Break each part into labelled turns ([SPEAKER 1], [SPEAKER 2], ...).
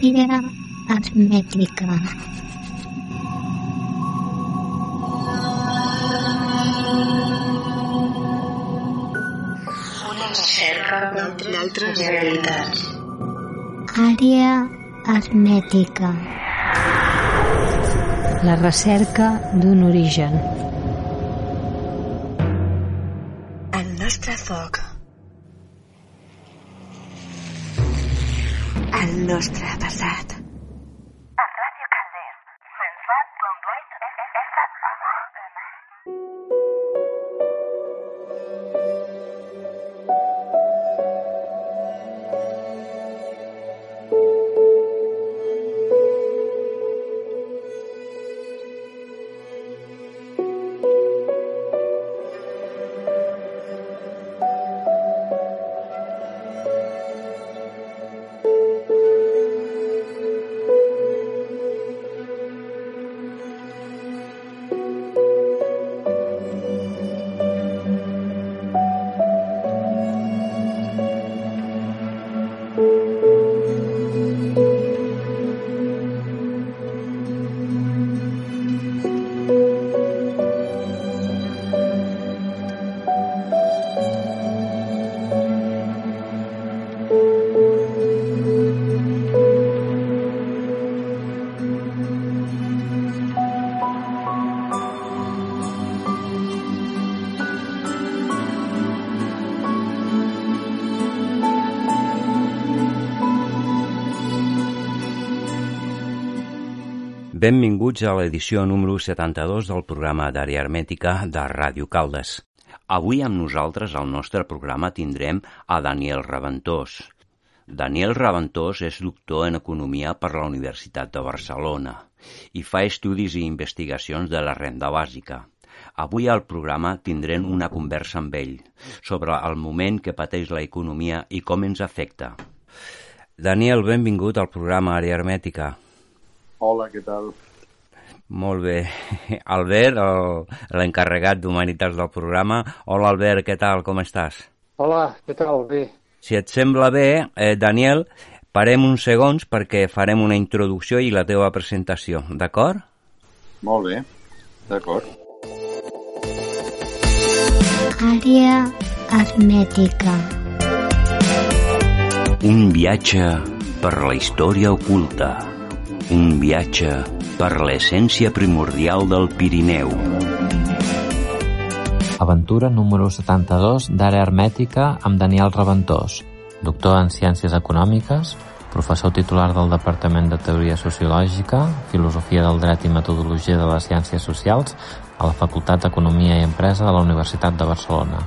[SPEAKER 1] Àrea hermètica.
[SPEAKER 2] Una recerca d'altres realitats.
[SPEAKER 1] Àrea hermètica.
[SPEAKER 3] La recerca d'un origen.
[SPEAKER 2] El nostre foc. Nostre passat.
[SPEAKER 4] Benvinguts a l'edició número 72 del programa d'àrea hermètica de Ràdio Caldes. Avui amb nosaltres al nostre programa tindrem a Daniel Raventós. Daniel Raventós és doctor en Economia per la Universitat de Barcelona i fa estudis i investigacions de la renda bàsica. Avui al programa tindrem una conversa amb ell sobre el moment que pateix la economia i com ens afecta. Daniel, benvingut al programa Àrea Hermètica.
[SPEAKER 5] Hola, què tal?
[SPEAKER 4] Molt bé. Albert, l'encarregat d'Humanitats del programa. Hola, Albert, què tal? Com estàs?
[SPEAKER 5] Hola, què tal? Bé.
[SPEAKER 4] Si et sembla bé, eh, Daniel, parem uns segons perquè farem una introducció i la teva presentació, d'acord?
[SPEAKER 5] Molt bé, d'acord.
[SPEAKER 1] Àrea hermètica.
[SPEAKER 4] Un viatge per la història oculta. Un viatge per l'essència primordial del Pirineu.
[SPEAKER 6] Aventura número 72 d'Àrea Hermètica amb Daniel Reventós, doctor en Ciències Econòmiques, professor titular del Departament de Teoria Sociològica, Filosofia del Dret i Metodologia de les Ciències Socials a la Facultat d'Economia i Empresa de la Universitat de Barcelona.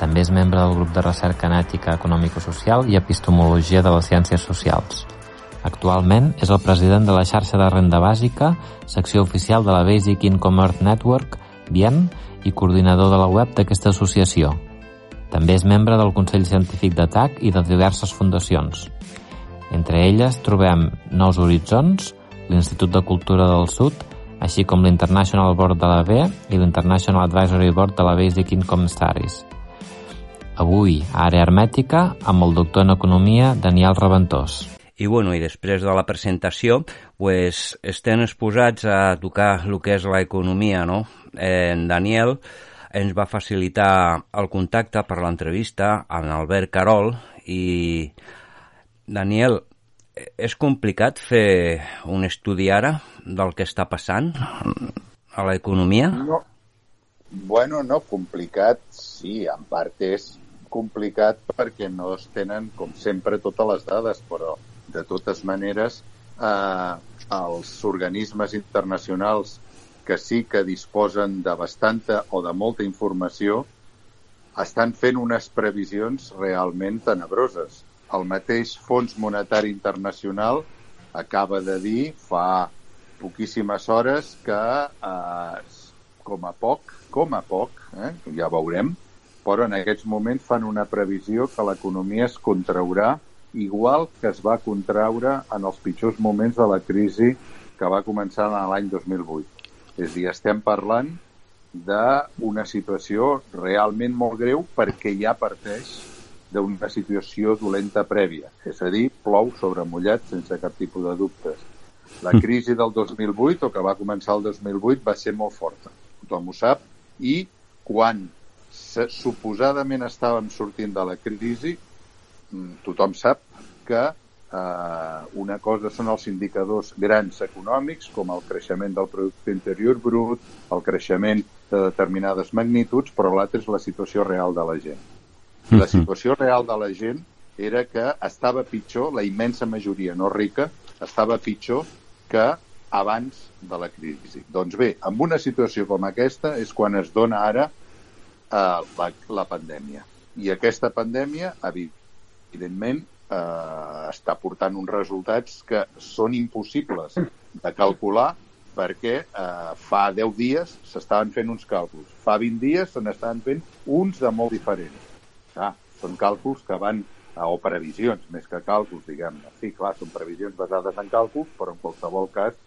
[SPEAKER 6] També és membre del grup de recerca en ètica econòmico-social i epistemologia de les ciències socials. Actualment és el president de la xarxa de renda bàsica, secció oficial de la Basic Income Earth Network, BIEN, i coordinador de la web d'aquesta associació. També és membre del Consell Científic d'ATAC i de diverses fundacions. Entre elles trobem Nous Horitzons, l'Institut de Cultura del Sud, així com l'International Board de la B i l'International Advisory Board de la Basic Income Studies. Avui, a Àrea Hermètica, amb el doctor en Economia Daniel Reventós.
[SPEAKER 4] I, bueno, i després de la presentació, pues, estem exposats a tocar el que és l'economia, no? En Daniel ens va facilitar el contacte per l'entrevista amb Albert Carol i, Daniel, és complicat fer un estudi ara del que està passant a l'economia?
[SPEAKER 5] No. Bueno, no, complicat, sí, en part és complicat perquè no es tenen, com sempre, totes les dades, però de totes maneres eh, els organismes internacionals que sí que disposen de bastanta o de molta informació estan fent unes previsions realment tenebroses. El mateix Fons Monetari Internacional acaba de dir fa poquíssimes hores que eh, com a poc, com a poc, eh, ja veurem, però en aquests moments fan una previsió que l'economia es contraurà igual que es va contraure en els pitjors moments de la crisi que va començar en l'any 2008. És a dir, estem parlant d'una situació realment molt greu perquè ja parteix d'una situació dolenta prèvia, és a dir, plou sobre mullat sense cap tipus de dubtes. La crisi del 2008, o que va començar el 2008, va ser molt forta. Tothom ho sap. I quan suposadament estàvem sortint de la crisi, mm, tothom sap que eh, una cosa són els indicadors grans econòmics, com el creixement del producte interior brut, el creixement de determinades magnituds, però l'altre és la situació real de la gent. La situació real de la gent era que estava pitjor, la immensa majoria no rica, estava pitjor que abans de la crisi. Doncs bé, amb una situació com aquesta és quan es dona ara eh, la, la pandèmia. I aquesta pandèmia, evidentment, eh, està portant uns resultats que són impossibles de calcular perquè eh, fa 10 dies s'estaven fent uns càlculs, fa 20 dies se n'estaven fent uns de molt diferents. Ah, són càlculs que van o previsions, més que càlculs, diguem-ne. Sí, clar, són previsions basades en càlculs, però en qualsevol cas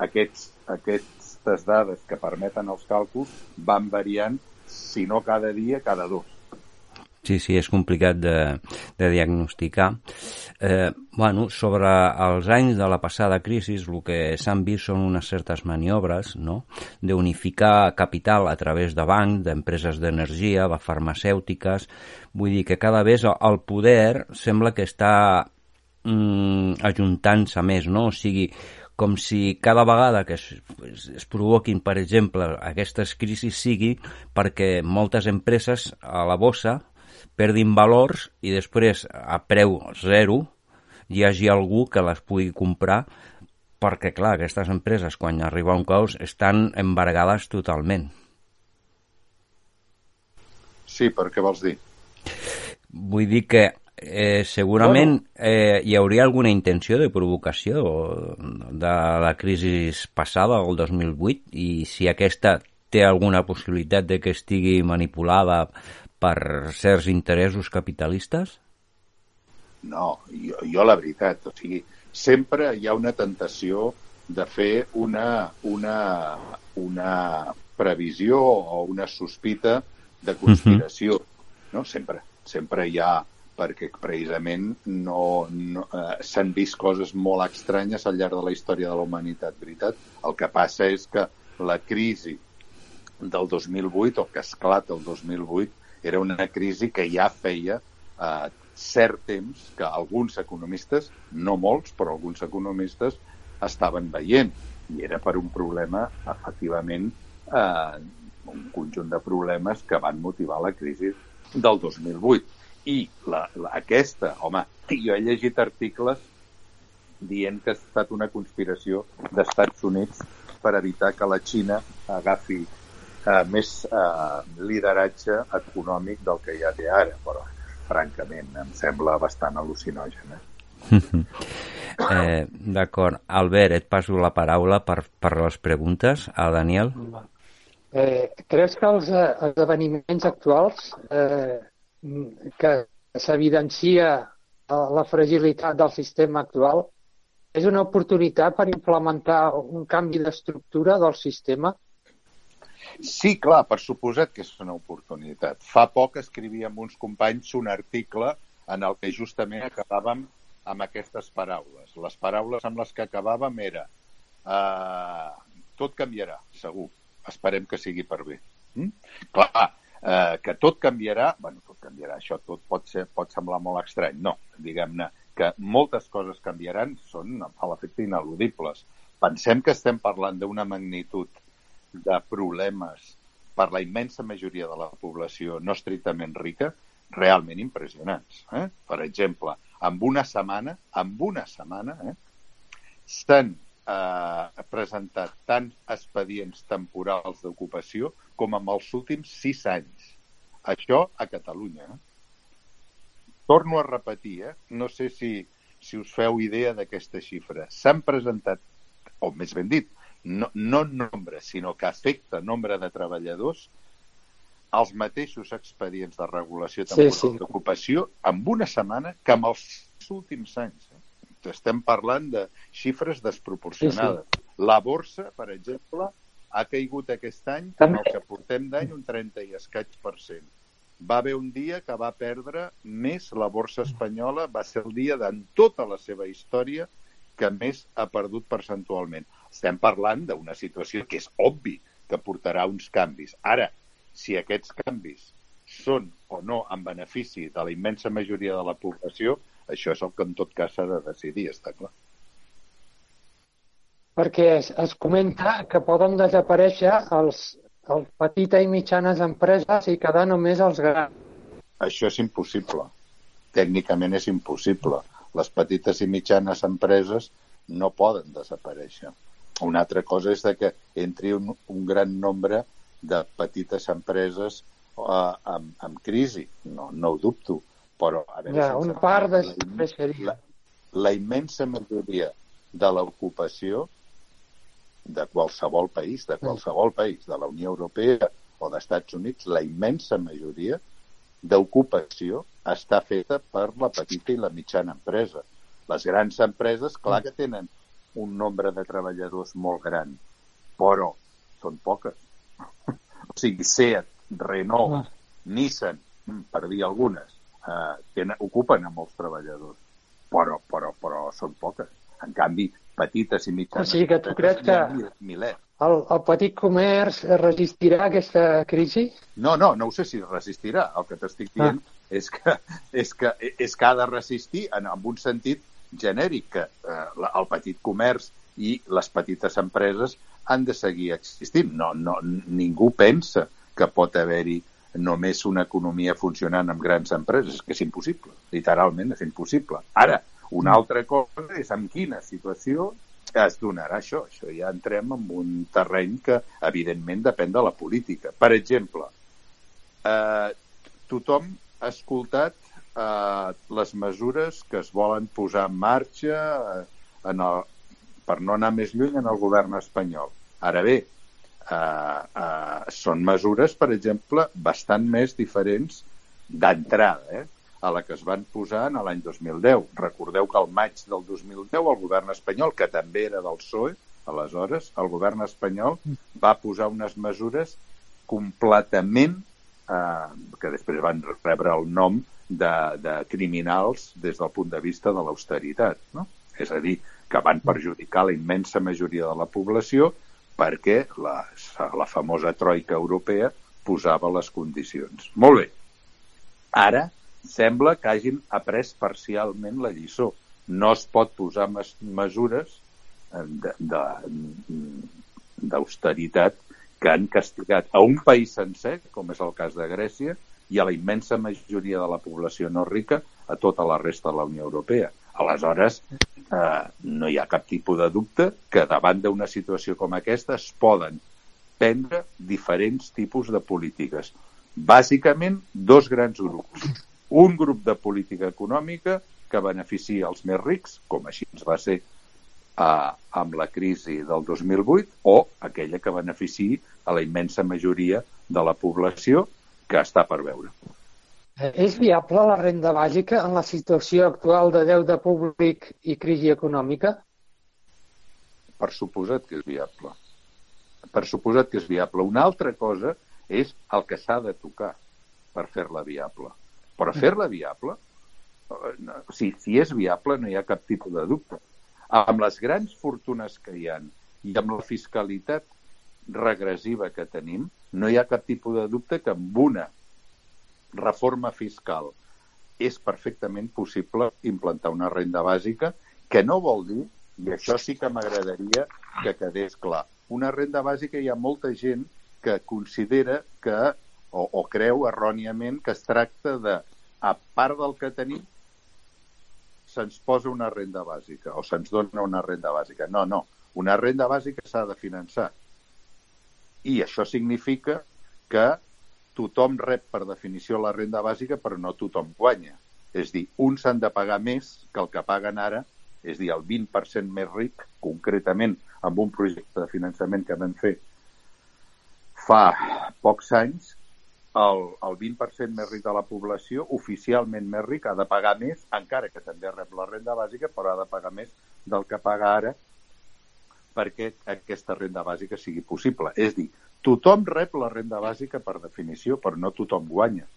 [SPEAKER 5] aquests, aquestes dades que permeten els càlculs van variant, si no cada dia, cada dos.
[SPEAKER 4] Sí, sí, és complicat de, de diagnosticar. Eh, bueno, sobre els anys de la passada crisi, el que s'han vist són unes certes maniobres no? d'unificar capital a través de bancs, d'empreses d'energia, de farmacèutiques. Vull dir que cada vegada el poder sembla que està mm, ajuntant-se més, no? O sigui, com si cada vegada que es, es provoquin, per exemple, aquestes crisis sigui perquè moltes empreses a la bossa perdin valors i després a preu zero hi hagi algú que les pugui comprar perquè, clar, aquestes empreses, quan arriba un caos, estan embargades totalment.
[SPEAKER 5] Sí, per què vols dir?
[SPEAKER 4] Vull dir que eh, segurament bueno. eh, hi hauria alguna intenció de provocació de la crisi passada, el 2008, i si aquesta té alguna possibilitat de que estigui manipulada per certs interessos capitalistes?
[SPEAKER 5] No, jo, jo la veritat, o sigui, sempre hi ha una tentació de fer una, una, una previsió o una sospita de conspiració, uh -huh. no? Sempre, sempre hi ha perquè precisament no, no, eh, s'han vist coses molt estranyes al llarg de la història de la humanitat, veritat? El que passa és que la crisi del 2008, o que esclata el 2008, era una crisi que ja feia eh, cert temps que alguns economistes, no molts, però alguns economistes estaven veient. I era per un problema, efectivament, eh, un conjunt de problemes que van motivar la crisi del 2008. I la, la, aquesta, home, jo he llegit articles dient que ha estat una conspiració d'Estats Units per evitar que la Xina agafi eh, més eh, lideratge econòmic del que ja té ara, però francament em sembla bastant al·lucinogen. Eh?
[SPEAKER 4] eh, D'acord. Albert, et passo la paraula per, per les preguntes a Daniel.
[SPEAKER 7] Eh, creus que els eh, esdeveniments actuals eh, que s'evidencia la fragilitat del sistema actual és una oportunitat per implementar un canvi d'estructura del sistema
[SPEAKER 5] Sí, clar, per suposat que és una oportunitat. Fa poc escrivia amb uns companys un article en el que justament acabàvem amb aquestes paraules. Les paraules amb les que acabàvem era uh, tot canviarà, segur. Esperem que sigui per bé. Mm? Clar, uh, que tot canviarà, bueno, tot canviarà, això tot pot, ser, pot semblar molt estrany. No, diguem-ne que moltes coses canviaran són, a l'efecte, ineludibles. Pensem que estem parlant d'una magnitud de problemes per la immensa majoria de la població no estrictament rica realment impressionants. Eh? Per exemple, en una setmana, en una setmana, eh, s'han eh, presentat tant expedients temporals d'ocupació com en els últims sis anys. Això a Catalunya. Eh? Torno a repetir, eh? no sé si, si us feu idea d'aquesta xifra. S'han presentat, o més ben dit, no, no nombre, sinó que afecta nombre de treballadors els mateixos expedients de regulació temporal sí, sí. d'ocupació amb una setmana que amb els últims anys. Eh? Estem parlant de xifres desproporcionades. Sí, sí. La borsa, per exemple, ha caigut aquest any, en el que portem d'any, un 30 i escaig per cent. va haver un dia que va perdre més la borsa espanyola, va ser el dia d'en tota la seva història que més ha perdut percentualment. Estem parlant d'una situació que és obvi que portarà uns canvis. Ara, si aquests canvis són o no en benefici de la immensa majoria de la població, això és el que en tot cas s'ha de decidir, està clar.
[SPEAKER 7] Perquè es, es comenta que poden desaparèixer els, els petites i mitjanes empreses i quedar només els grans.
[SPEAKER 5] Això és impossible. Tècnicament és impossible. Les petites i mitjanes empreses no poden desaparèixer. Una altra cosa és de que entri un, un gran nombre de petites empreses uh, amb, amb crisi. No, no ho dubto. Però, a veure,
[SPEAKER 7] ja, una part
[SPEAKER 5] la,
[SPEAKER 7] desapareixeria.
[SPEAKER 5] la, la immensa majoria de l'ocupació de qualsevol país, de qualsevol país, de la Unió Europea o d'Estats Units, la immensa majoria d'ocupació està feta per la petita i la mitjana empresa. Les grans empreses, clar que tenen un nombre de treballadors molt gran, però són poques. o sigui, Seat, Renault, Nissan, per dir algunes, eh, tenen, ocupen a molts treballadors, però, però, però són poques. En canvi, petites i mitjanes...
[SPEAKER 7] O sigui que tu creus que
[SPEAKER 5] Milers.
[SPEAKER 7] el, el petit comerç resistirà aquesta crisi?
[SPEAKER 5] No, no, no ho sé si resistirà. El que t'estic dient ah. És, que, és, que, és que ha de resistir en, en un sentit genèric, que eh, el petit comerç i les petites empreses han de seguir existint. No, no, ningú pensa que pot haver-hi només una economia funcionant amb grans empreses, que és impossible. Literalment és impossible. Ara, una altra cosa és en quina situació es donarà això. Això ja entrem en un terreny que, evidentment, depèn de la política. Per exemple, eh, tothom escoltat eh, les mesures que es volen posar en marxa eh, en el, per no anar més lluny en el govern espanyol. Ara bé, eh, eh, són mesures, per exemple, bastant més diferents d'entrada. Eh? a la que es van posar en l'any 2010. Recordeu que al maig del 2010 el govern espanyol, que també era del PSOE, aleshores, el govern espanyol va posar unes mesures completament eh, que després van rebre el nom de, de criminals des del punt de vista de l'austeritat. No? És a dir, que van perjudicar la immensa majoria de la població perquè la, la famosa troika europea posava les condicions. Molt bé. Ara sembla que hagin après parcialment la lliçó. No es pot posar mes mesures d'austeritat que han castigat a un país sencer, com és el cas de Grècia, i a la immensa majoria de la població no rica a tota la resta de la Unió Europea. Aleshores, eh, no hi ha cap tipus de dubte que davant d'una situació com aquesta es poden prendre diferents tipus de polítiques. Bàsicament, dos grans grups un grup de política econòmica que beneficia els més rics, com així ens va ser eh, amb la crisi del 2008, o aquella que beneficia a la immensa majoria de la població que està per veure.
[SPEAKER 7] És viable la renda bàsica en la situació actual de deute públic i crisi econòmica?
[SPEAKER 5] Per suposat que és viable. Per suposat que és viable. Una altra cosa és el que s'ha de tocar per fer-la viable. Però fer-la viable, eh, si, si és viable no hi ha cap tipus de dubte. Amb les grans fortunes que hi han i amb la fiscalitat regressiva que tenim, no hi ha cap tipus de dubte que amb una reforma fiscal és perfectament possible implantar una renda bàsica que no vol dir, i això sí que m'agradaria que quedés clar, una renda bàsica hi ha molta gent que considera que o, o creu erròniament que es tracta de, a part del que tenim, se'ns posa una renda bàsica o se'ns dona una renda bàsica. No, no. Una renda bàsica s'ha de finançar. I això significa que tothom rep per definició la renda bàsica, però no tothom guanya. És dir, uns han de pagar més que el que paguen ara, és dir, el 20% més ric, concretament amb un projecte de finançament que vam fer fa pocs anys, el, el 20% més ric de la població, oficialment més ric, ha de pagar més, encara que també rep la renda bàsica, però ha de pagar més del que paga ara perquè aquesta renda bàsica sigui possible. És dir, tothom rep la renda bàsica per definició, però no tothom guanya.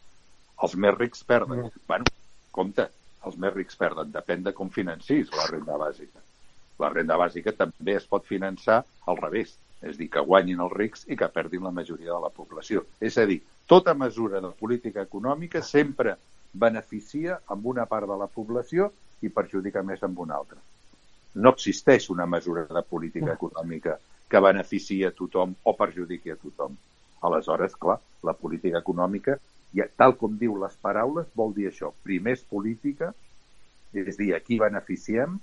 [SPEAKER 5] Els més rics perden. Mm. Bueno, compte, els més rics perden. Depèn de com financis la renda bàsica. La renda bàsica també es pot finançar al revés, és dir, que guanyin els rics i que perdin la majoria de la població. És a dir, tota mesura de política econòmica sempre beneficia amb una part de la població i perjudica més amb una altra. No existeix una mesura de política econòmica que beneficia a tothom o perjudiqui a tothom. Aleshores, clar, la política econòmica, ja, tal com diu les paraules, vol dir això. Primer és política, és dir, a qui beneficiem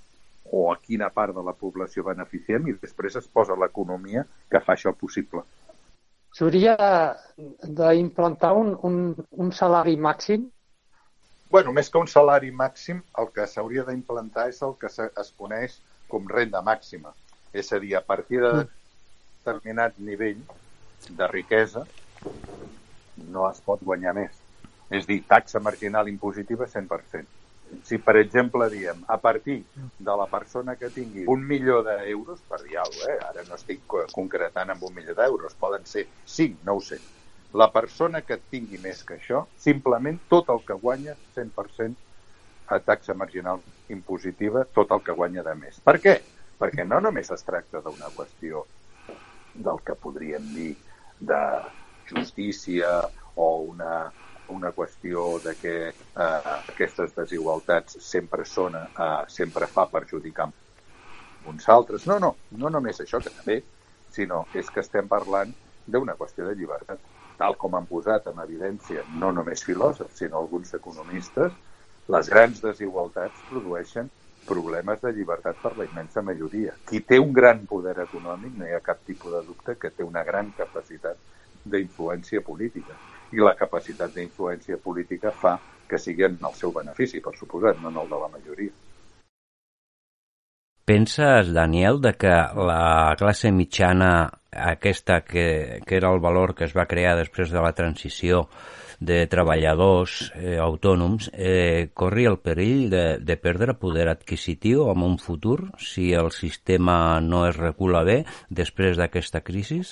[SPEAKER 5] o a quina part de la població beneficiem i després es posa l'economia que fa això possible.
[SPEAKER 7] S'hauria d'implantar un, un, un salari màxim?
[SPEAKER 5] bueno, més que un salari màxim, el que s'hauria d'implantar és el que es coneix com renda màxima. És a dir, a partir de mm. determinat nivell de riquesa no es pot guanyar més. És dir, taxa marginal impositiva 100%. Si, per exemple, diem, a partir de la persona que tingui un milió d'euros, per dir alguna cosa, eh? ara no estic concretant amb un milió d'euros, poden ser 5, no ho sé. La persona que tingui més que això, simplement tot el que guanya, 100% a taxa marginal impositiva, tot el que guanya de més. Per què? Perquè no només es tracta d'una qüestió del que podríem dir de justícia o una, una qüestió de que eh, aquestes desigualtats sempre són, eh, sempre fa perjudicar uns altres. No, no, no només això, que també, sinó és que estem parlant d'una qüestió de llibertat. Tal com han posat en evidència no només filòsofs, sinó alguns economistes, les grans desigualtats produeixen problemes de llibertat per la immensa majoria. Qui té un gran poder econòmic, no hi ha cap tipus de dubte que té una gran capacitat d'influència política. I la capacitat d'influència política fa que sigui en el seu benefici, per suposat, no en el de la majoria.
[SPEAKER 4] Penses, Daniel, de que la classe mitjana, aquesta que, que era el valor que es va crear després de la transició, de treballadors eh, autònoms eh, corri el perill de, de perdre poder adquisitiu en un futur si el sistema no es recula bé després d'aquesta crisi?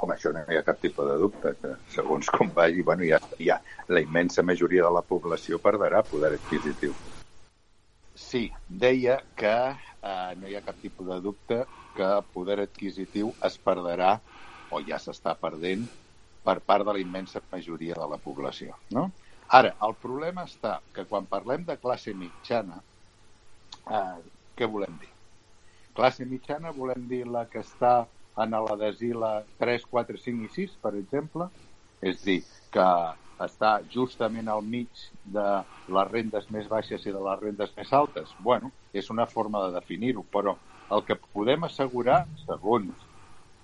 [SPEAKER 5] Home, això no hi ha cap tipus de dubte, que segons com vagi, bueno, ja, ja la immensa majoria de la població perdrà poder adquisitiu. Sí, deia que eh, no hi ha cap tipus de dubte que poder adquisitiu es perdrà o ja s'està perdent per part de la immensa majoria de la població. No? Ara, el problema està que quan parlem de classe mitjana, eh, què volem dir? Classe mitjana volem dir la que està en la desila 3, 4, 5 i 6, per exemple, és dir, que està justament al mig de les rendes més baixes i de les rendes més altes. Bueno, és una forma de definir-ho, però el que podem assegurar, segons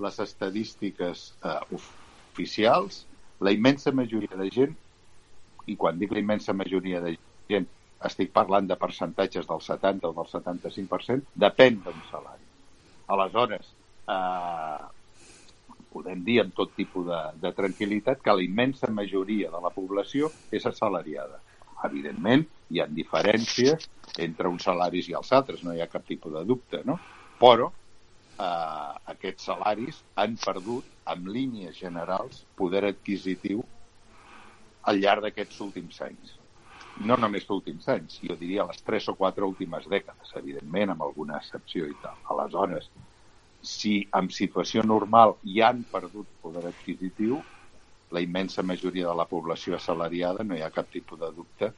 [SPEAKER 5] les estadístiques eh, oficials, la immensa majoria de gent, i quan dic la immensa majoria de gent, estic parlant de percentatges del 70 o del 75%, depèn d'un salari. Aleshores, eh, podem dir amb tot tipus de, de tranquil·litat que la immensa majoria de la població és assalariada. Evidentment, hi ha diferències entre uns salaris i els altres, no hi ha cap tipus de dubte, no? Però eh, aquests salaris han perdut, en línies generals, poder adquisitiu al llarg d'aquests últims anys. No només últims anys, jo diria les tres o quatre últimes dècades, evidentment, amb alguna excepció i tal. Aleshores, si en situació normal ja han perdut poder adquisitiu, la immensa majoria de la població assalariada no hi ha cap tipus de dubte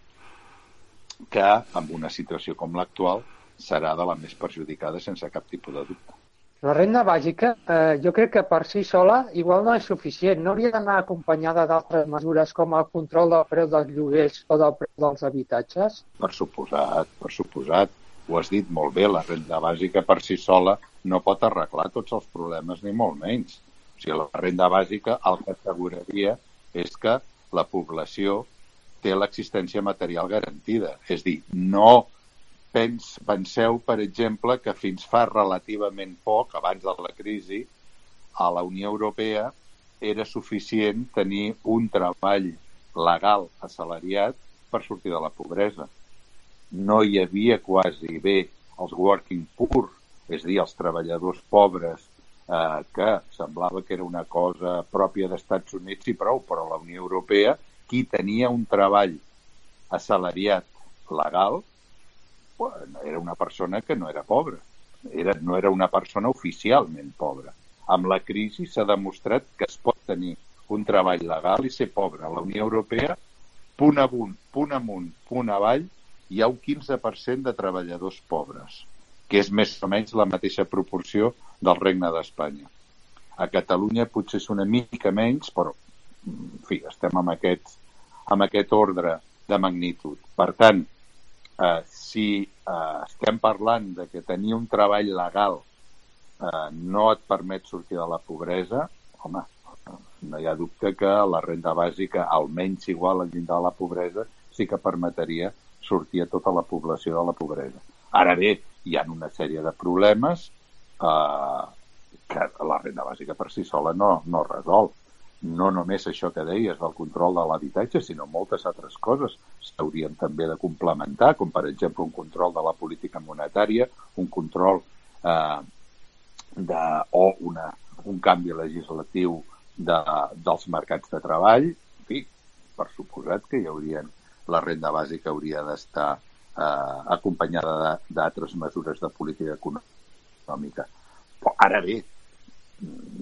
[SPEAKER 5] que en una situació com l'actual serà de la més perjudicada sense cap tipus de dubte.
[SPEAKER 7] La renda bàsica, eh, jo crec que per si sola igual no és suficient. No hauria d'anar acompanyada d'altres mesures com el control del preu dels lloguers o del preu dels habitatges?
[SPEAKER 5] Per suposat, per suposat. Ho has dit molt bé, la renda bàsica per si sola no pot arreglar tots els problemes, ni molt menys. O sigui, la renda bàsica el que asseguraria és que la població té l'existència material garantida. És dir, no Pens, penseu, per exemple, que fins fa relativament poc, abans de la crisi, a la Unió Europea era suficient tenir un treball legal assalariat per sortir de la pobresa. No hi havia quasi bé els working poor, és dir, els treballadors pobres, eh, que semblava que era una cosa pròpia d'Estats Units i prou, però la Unió Europea qui tenia un treball assalariat legal bueno, era una persona que no era pobra. Era, no era una persona oficialment pobra. Amb la crisi s'ha demostrat que es pot tenir un treball legal i ser pobre. La Unió Europea, punt amunt, punt amunt, punt avall, hi ha un 15% de treballadors pobres, que és més o menys la mateixa proporció del Regne d'Espanya. A Catalunya potser és una mica menys, però, en fi, estem amb aquest, amb aquest ordre de magnitud. Per tant, eh, si eh, estem parlant de que tenir un treball legal eh, no et permet sortir de la pobresa, home, no hi ha dubte que la renda bàsica, almenys igual al llindar de la pobresa, sí que permetria sortir a tota la població de la pobresa. Ara bé, hi ha una sèrie de problemes eh, que la renda bàsica per si sola no, no resol. No només això que deies del control de l'habitatge, sinó moltes altres coses s'haurien també de complementar, com per exemple un control de la política monetària, un control eh, de, o una, un canvi legislatiu de, dels mercats de treball, en fi, per suposat que hi haurien, la renda bàsica hauria d'estar eh, acompanyada d'altres mesures de política econòmica. Però ara bé,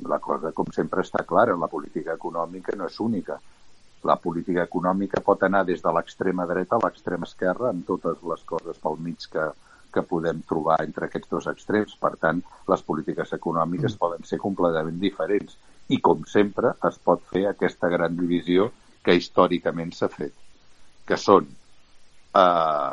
[SPEAKER 5] la cosa, com sempre, està clara. La política econòmica no és única. La política econòmica pot anar des de l'extrema dreta a l'extrema esquerra amb totes les coses pel mig que, que podem trobar entre aquests dos extrems. Per tant, les polítiques econòmiques mm. poden ser completament diferents i, com sempre, es pot fer aquesta gran divisió que històricament s'ha fet, que són eh,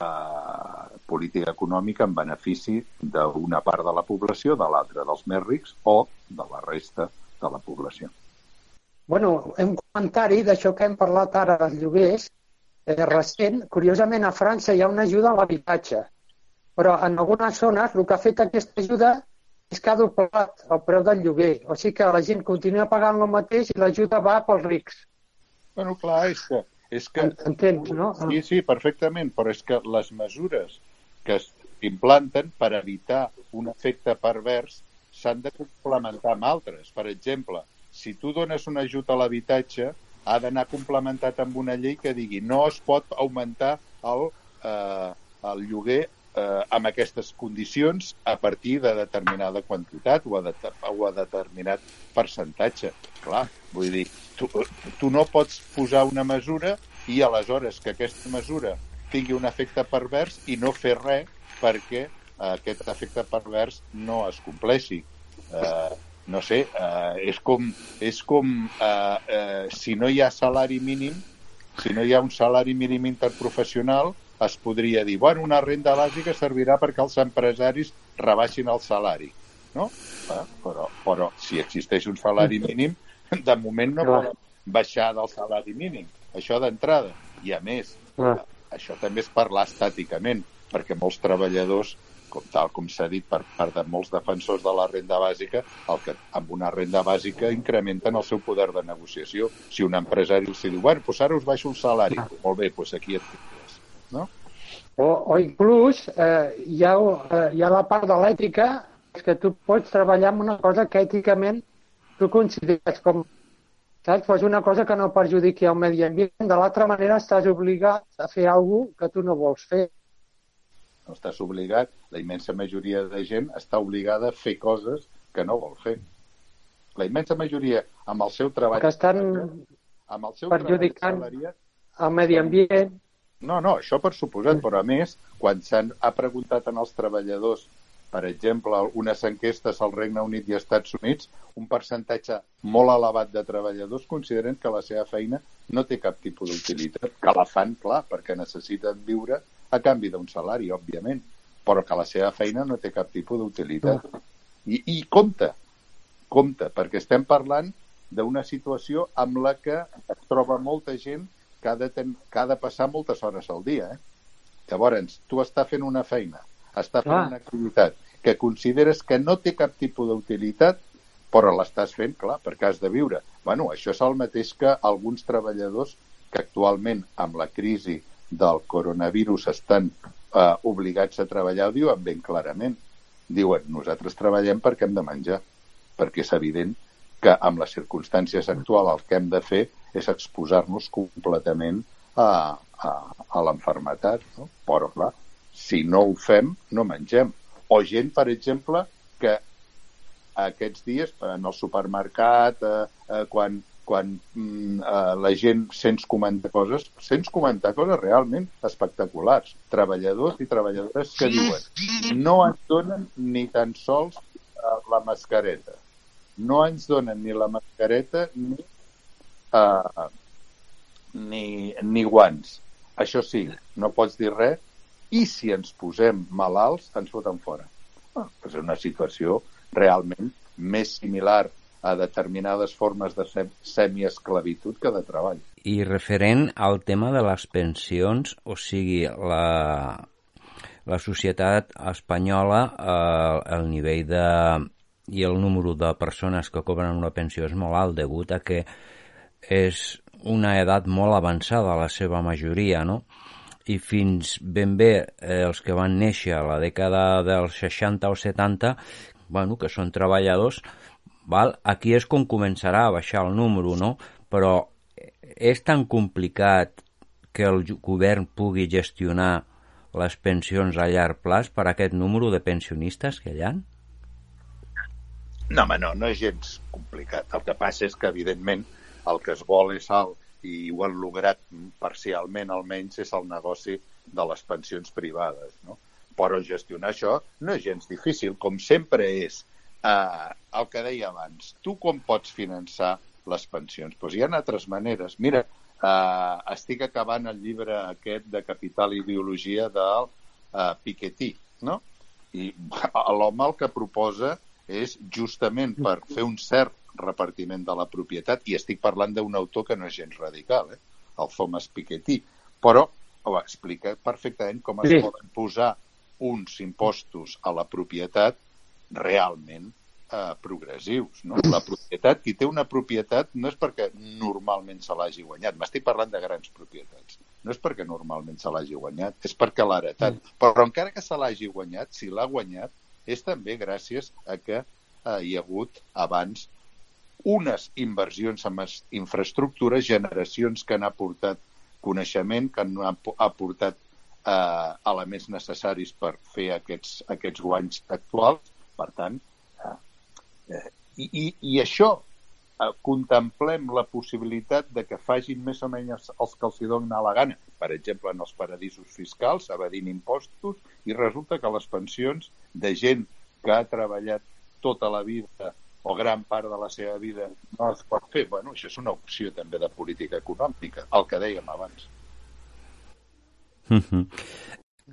[SPEAKER 5] eh, política econòmica en benefici d'una part de la població, de l'altra dels més rics o de la resta de la població.
[SPEAKER 7] Bueno, un comentari d'això que hem parlat ara dels lloguers, eh, recent, curiosament a França hi ha una ajuda a l'habitatge, però en algunes zones el que ha fet aquesta ajuda és que ha doblat el preu del lloguer. O sigui que la gent continua pagant el mateix i l'ajuda va pels rics.
[SPEAKER 5] Bueno, clar, és que... És que...
[SPEAKER 7] Entens, no?
[SPEAKER 5] Sí, sí, perfectament, però és que les mesures que es implanten per evitar un efecte pervers s'han de complementar amb altres. Per exemple, si tu dones un ajut a l'habitatge, ha d'anar complementat amb una llei que digui no es pot augmentar el, eh, el lloguer eh, amb aquestes condicions a partir de determinada quantitat o a, de, o a determinat percentatge. Clar, vull dir, tu, tu no pots posar una mesura i aleshores que aquesta mesura tingui un efecte pervers i no fer res perquè eh, aquest efecte pervers no es compleixi. Eh, no sé, eh, és com, és com eh, eh, si no hi ha salari mínim, si no hi ha un salari mínim interprofessional, es podria dir, bueno, una renda bàsica servirà perquè els empresaris rebaixin el salari, no? Eh, però, però si existeix un salari mínim, de moment no poden baixar del salari mínim. Això d'entrada. I a més, això també és parlar estàticament, perquè molts treballadors com tal com s'ha dit per part de molts defensors de la renda bàsica, el que amb una renda bàsica incrementen el seu poder de negociació. Si un empresari els diu, bueno, doncs ara us baixo el salari, molt bé, doncs aquí et no?
[SPEAKER 7] O, o inclús eh, hi, ha, eh, hi ha la part de l'ètica que tu pots treballar amb una cosa que èticament tu consideres com saps? Pues una cosa que no perjudiqui el medi ambient. De l'altra manera estàs obligat a fer alguna que tu no vols fer.
[SPEAKER 5] No estàs obligat, la immensa majoria de gent està obligada a fer coses que no vol fer. La immensa majoria, amb el seu treball...
[SPEAKER 7] Que estan
[SPEAKER 5] amb el seu
[SPEAKER 7] perjudicant el medi ambient,
[SPEAKER 5] no, no, això per suposat, però a més, quan s'han ha preguntat en els treballadors, per exemple, unes enquestes al Regne Unit i Estats Units, un percentatge molt elevat de treballadors consideren que la seva feina no té cap tipus d'utilitat, que la fan, clar, perquè necessiten viure a canvi d'un salari, òbviament, però que la seva feina no té cap tipus d'utilitat. I, I compte, compte, perquè estem parlant d'una situació amb la que es troba molta gent que ha, de ten... que ha de passar moltes hores al dia. Eh? Llavors, tu estàs fent una feina, estàs fent una activitat que consideres que no té cap tipus d'utilitat, però l'estàs fent, clar, perquè has de viure. bueno, això és el mateix que alguns treballadors que actualment, amb la crisi del coronavirus, estan eh, obligats a treballar, ho diuen ben clarament. Diuen, nosaltres treballem perquè hem de menjar, perquè és evident que amb les circumstàncies actuals el que hem de fer és exposar-nos completament a, a, a l'enfermetat. No? Però, clar, si no ho fem, no mengem. O gent, per exemple, que aquests dies en el supermercat, eh, eh, quan, quan mm, eh, la gent sents comentar coses, sents comentar coses realment espectaculars. Treballadors i treballadores que diuen no ens donen ni tan sols eh, la mascareta. No ens donen ni la mascareta ni, eh, ni, ni guants. Això sí, no pots dir res i si ens posem malalts ens foten fora. Ah, és una situació realment més similar a determinades formes de semiesclavitud que de treball.
[SPEAKER 4] I referent al tema de les pensions, o sigui, la, la societat espanyola, eh, el nivell de i el número de persones que cobren una pensió és molt alt degut a que és una edat molt avançada la seva majoria, no? i fins ben bé eh, els que van néixer a la dècada dels 60 o 70, bueno, que són treballadors, val? aquí és com començarà a baixar el número, no? però és tan complicat que el govern pugui gestionar les pensions a llarg plaç per a aquest número de pensionistes que hi ha?
[SPEAKER 5] No, home, no, no és gens complicat. El que passa és que, evidentment, el que es vol és alt i ho han lograt parcialment almenys és el negoci de les pensions privades. No? Però gestionar això no és gens difícil, com sempre és eh, el que deia abans. Tu com pots finançar les pensions? Doncs hi ha altres maneres. Mira, eh, estic acabant el llibre aquest de Capital i Ideologia del eh, Piketty, no? I l'home el que proposa és justament per fer un cert repartiment de la propietat, i estic parlant d'un autor que no és gens radical, eh? el Thomas Piketty, però ho explica perfectament com es sí. poden posar uns impostos a la propietat realment eh, progressius. No? La propietat, qui té una propietat no és perquè normalment se l'hagi guanyat, m'estic parlant de grans propietats, no és perquè normalment se l'hagi guanyat, és perquè l'ha heretat. Mm. Però encara que se l'hagi guanyat, si l'ha guanyat, és també gràcies a que eh, hi ha hagut abans unes inversions en infraestructures, generacions que han aportat coneixement, que han aportat eh, elements necessaris per fer aquests, aquests guanys actuals. Per tant, eh, eh, i, i això eh, contemplem la possibilitat de que facin més o menys els que els hi donen la gana, per exemple, en els paradisos fiscals, evadint impostos, i resulta que les pensions de gent que ha treballat tota la vida o gran part de la seva vida no es pot fer. Bueno, això és una opció també de política econòmica, el que dèiem abans.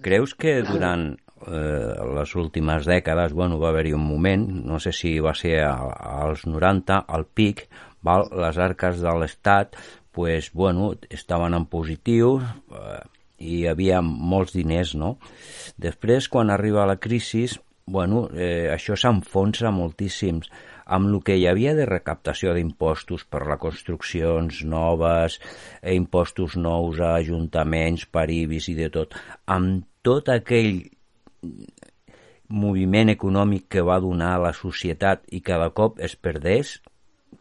[SPEAKER 4] Creus que durant eh, les últimes dècades, bueno, va haver-hi un moment, no sé si va ser als 90, al pic, val? les arques de l'Estat pues, bueno, estaven en positiu eh, i hi havia molts diners, no? Després, quan arriba la crisi, bueno, eh, això s'enfonsa moltíssims amb el que hi havia de recaptació d'impostos per a construccions noves, eh, impostos nous a ajuntaments, per IBIS i de tot, amb tot aquell moviment econòmic que va donar a la societat i cada cop es perdés,